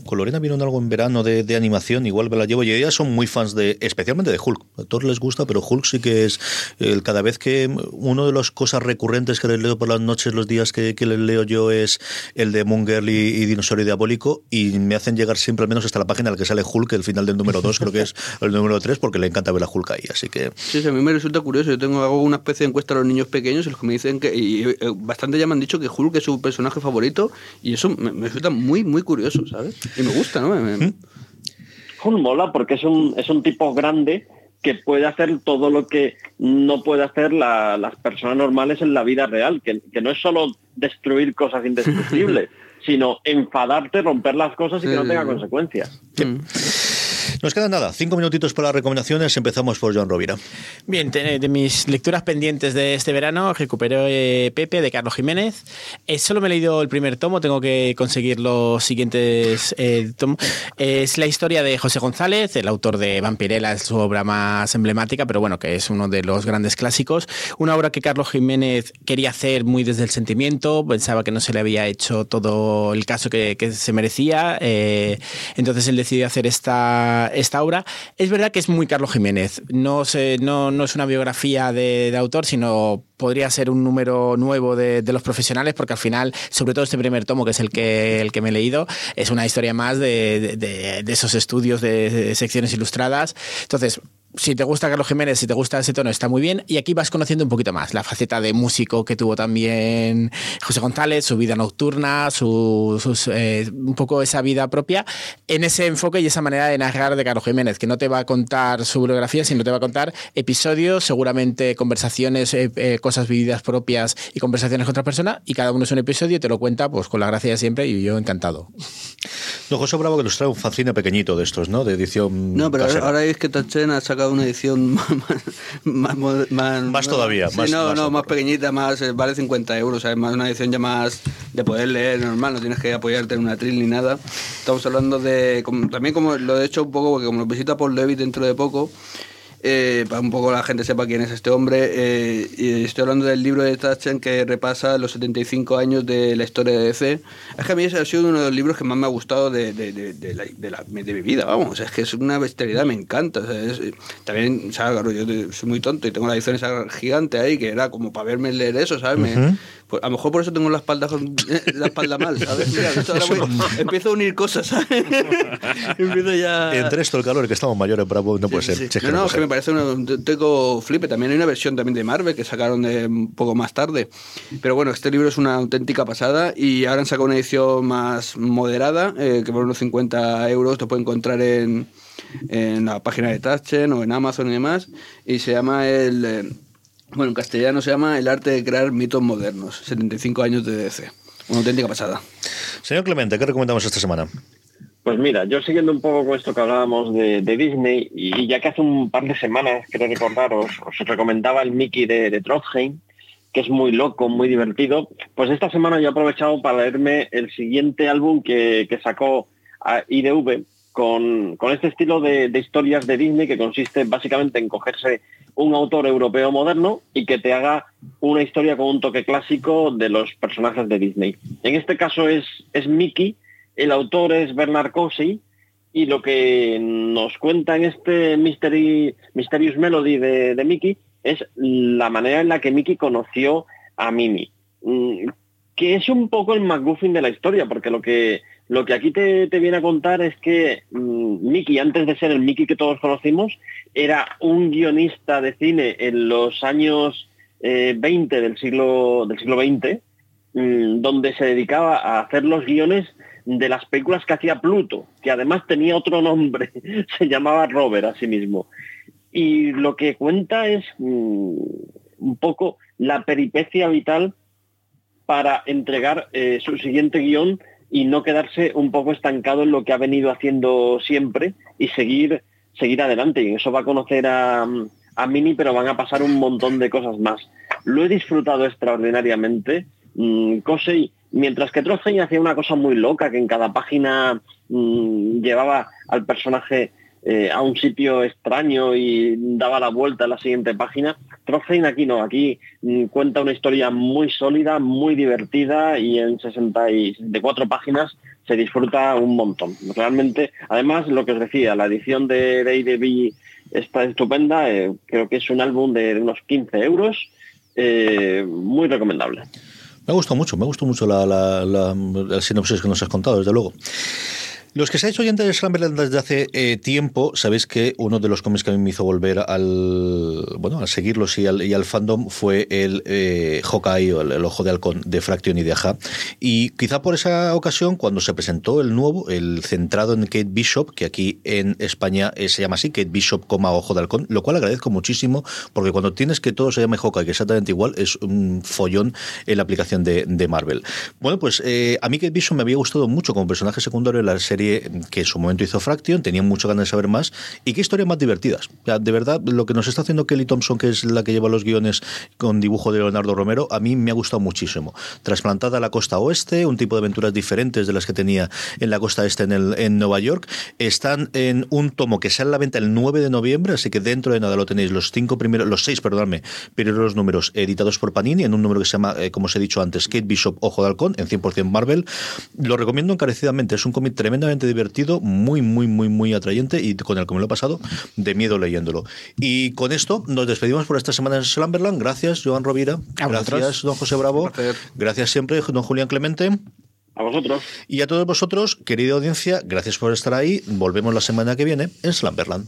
con Lorena vieron algo en verano de, de animación, igual me las llevo. Y ellas son muy fans de, especialmente de Hulk. A todos les gusta, pero Hulk sí que es el, cada vez que uno de las cosas recurrentes que les leo por las noches, los días que, que les leo yo es el de Moon Girl y, y Dinosaurio Diabólico. Y me hacen llegar siempre al menos hasta la página en la que sale Hulk, el final del número 2, creo que es el número 3, porque le encanta ver a Hulk ahí. Así que Sí, sí, a mí me resulta curioso. Yo tengo hago una especie de encuesta a los niños pequeños y los que me dicen que. Y, eh, bastante ya me han dicho que Hulk es su personaje favorito y eso me, me resulta muy, muy curioso, ¿sabes? Y me gusta, ¿no? Me- me- Hulk mola porque es un, es un tipo grande que puede hacer todo lo que no puede hacer la- las personas normales en la vida real, que, que no es solo destruir cosas <laughs> indestructibles, sino enfadarte, romper las cosas y que no tenga consecuencias. Nos queda nada. Cinco minutitos para las recomendaciones. Empezamos por Joan Rovira. Bien, de, mis lecturas pendientes de este verano, recuperé eh, Pepe de Carlos Jiménez. Eh, solo me he leído el primer tomo, tengo que conseguir los siguientes eh, tomos. Es la historia de José González, el autor de Vampirella, es su obra más emblemática, pero bueno, que es uno de los grandes clásicos. Una obra que Carlos Jiménez quería hacer muy desde el sentimiento, pensaba que no se le había hecho todo el caso que, que se merecía, eh, entonces él decidió hacer esta, esta obra. Es verdad que es muy Carlos Jiménez, no, no, no es una biografía de, autor, sino podría ser un número nuevo de, los profesionales, porque al final, sobre todo este primer tomo, que es el que, el que me he leído, es una historia más de, de- de esos estudios de secciones ilustradas. Entonces, si te gusta Carlos Jiménez, si te gusta ese tono, está muy bien. Y aquí vas conociendo un poquito más la faceta de músico que tuvo también José González, su vida nocturna, su, sus, eh, un poco esa vida propia, en ese enfoque y esa manera de narrar de Carlos Jiménez, que no te va a contar su biografía, sino te va a contar episodios, seguramente conversaciones, eh, eh, cosas vividas propias y conversaciones con otra persona, y cada uno es un episodio y te lo cuenta pues con la gracia de siempre y yo encantado. No, José Bravo que nos trae un fanzine pequeñito de estos, ¿no? De edición. No, pero ahora, casera. ahora es que Tachen ha sacado una edición <laughs> más, más, más, más- Más todavía, sí, más- no, no, más pequeñita, más eh, vale 50 euros, ¿sabes? Más una edición ya más de poder leer normal, no tienes que apoyarte en una tril ni nada. Estamos hablando de, como- también como lo he hecho un poco, porque como nos visita Paul Levitt dentro de poco, eh, para un poco la gente sepa quién es este hombre, eh, y estoy hablando del libro de Tachen que repasa los 75 años de la historia de DC. Es que a mí ese ha sido uno de los libros que más me ha gustado de, de, de, de la- la- mi vida, vamos. Es que es una bestialidad, me encanta. O sea, es- también, o sea, claro, yo soy muy tonto y tengo la edición esa gigante ahí que era como para verme leer eso, ¿sabes? Pues a lo mejor por eso tengo la espalda, con- <laughs> la espalda mal, ¿sabes? Mira, esto ahora voy- <laughs> empiezo a unir cosas, ¿sabes? <laughs> empiezo ya... Entre esto, el calor, que estamos mayores, bravo, no puede ser. Es que No, no puede que me parece un tengo flipe. También hay una versión también de Marvel que sacaron de un poco más tarde. Pero bueno, este libro es una auténtica pasada y ahora han sacado una edición más moderada eh, que por unos 50 euros te puede encontrar en, en la página de Taschen o en Amazon y demás. Y se llama el... bueno, en castellano se llama El arte de crear mitos modernos. 75 años de DC. Una auténtica pasada. Señor Clemente, ¿qué recomendamos esta semana? Pues mira, yo siguiendo un poco con esto que hablábamos de, de Disney, y ya que hace un par de semanas, quiero recordaros, os recomendaba el Mickey de, de Trondheim, que es muy loco, muy divertido, pues esta semana yo he aprovechado para leerme el siguiente álbum que, que sacó a IDV con, con este estilo de, historias de Disney que consiste básicamente en cogerse un autor europeo moderno y que te haga una historia con un toque clásico de los personajes de Disney. En este caso es, es Mickey, el autor es Bernard Cossey y lo que nos cuenta en este Mystery, Mysterious Melody de, de Mickey es la manera en la que Mickey conoció a Minnie. Mm, Que es un poco el McGuffin de la historia, porque lo que, lo que aquí te, viene a contar es que mm, Mickey, antes de ser el Mickey que todos conocimos, era un guionista de cine en los años eh, 20 del siglo, del siglo XX, mm, donde se dedicaba a hacer los guiones de las películas que hacía Pluto, que además tenía otro nombre, <laughs> se llamaba Robert a sí mismo. Y lo que cuenta es mm, un poco la peripecia vital para entregar eh, su siguiente guion y no quedarse un poco estancado en lo que ha venido haciendo siempre y seguir, seguir adelante. Y eso va a conocer a, a Mini, pero van a pasar un montón de cosas más. Lo he disfrutado extraordinariamente. Mm, mientras que Trozen hacía una cosa muy loca, que en cada página mm, llevaba al personaje eh, a un sitio extraño y daba la vuelta a la siguiente página. Trozen aquí no, aquí mm, cuenta una historia muy sólida, muy divertida y en 60 y 64 páginas se disfruta un montón. Realmente, además, lo que os decía, la edición de, de IDB está estupenda, eh, creo que es un álbum de unos 15 euros, eh, muy recomendable. Me gustó mucho, me gustó mucho la, la, la, la sinopsis que nos has contado, desde luego. Los que seáis oyentes de Slumberland desde hace eh, tiempo, sabéis que uno de los cómics que a mí me hizo volver al bueno a seguirlos y al, fandom fue el eh, Hawkeye o el, Ojo de Halcón de Fraction y de Aja. Y quizá por esa ocasión, cuando se presentó el nuevo, el centrado en Kate Bishop, que aquí en España eh, se llama así, Kate Bishop, Ojo de Halcón, lo cual agradezco muchísimo, porque cuando tienes que todo se llame Hawkeye, que exactamente igual, es un follón en la aplicación de, de Marvel. Bueno, pues eh, a mí Kate Bishop me había gustado mucho como personaje secundario en la serie que en su momento hizo Fraction, tenía mucho ganas de saber más y qué historias más divertidas. De verdad, lo que nos está haciendo Kelly Thompson, que es la que lleva los guiones con dibujo de Leonardo Romero, a mí me ha gustado muchísimo. Trasplantada a la costa oeste, un tipo de aventuras diferentes de las que tenía en la costa este en, el, en Nueva York, están en un tomo que sale a la venta el 9 de noviembre, así que dentro de nada lo tenéis los cinco primeros, los seis, perdóname, primeros números editados por Panini en un número que se llama, eh, como os he dicho antes, Kate Bishop Ojo de Halcón, en 100% Marvel. Lo recomiendo encarecidamente, es un cómic tremendamente divertido, muy, muy, muy, muy atrayente y con el que me lo he pasado de miedo leyéndolo. Y con esto nos despedimos por esta semana en Slumberland. Gracias, Joan Rovira. Gracias, don José Bravo. Gracias siempre, don Julián Clemente. A vosotros. Y a todos vosotros, querida audiencia, gracias por estar ahí. Volvemos la semana que viene en Slumberland.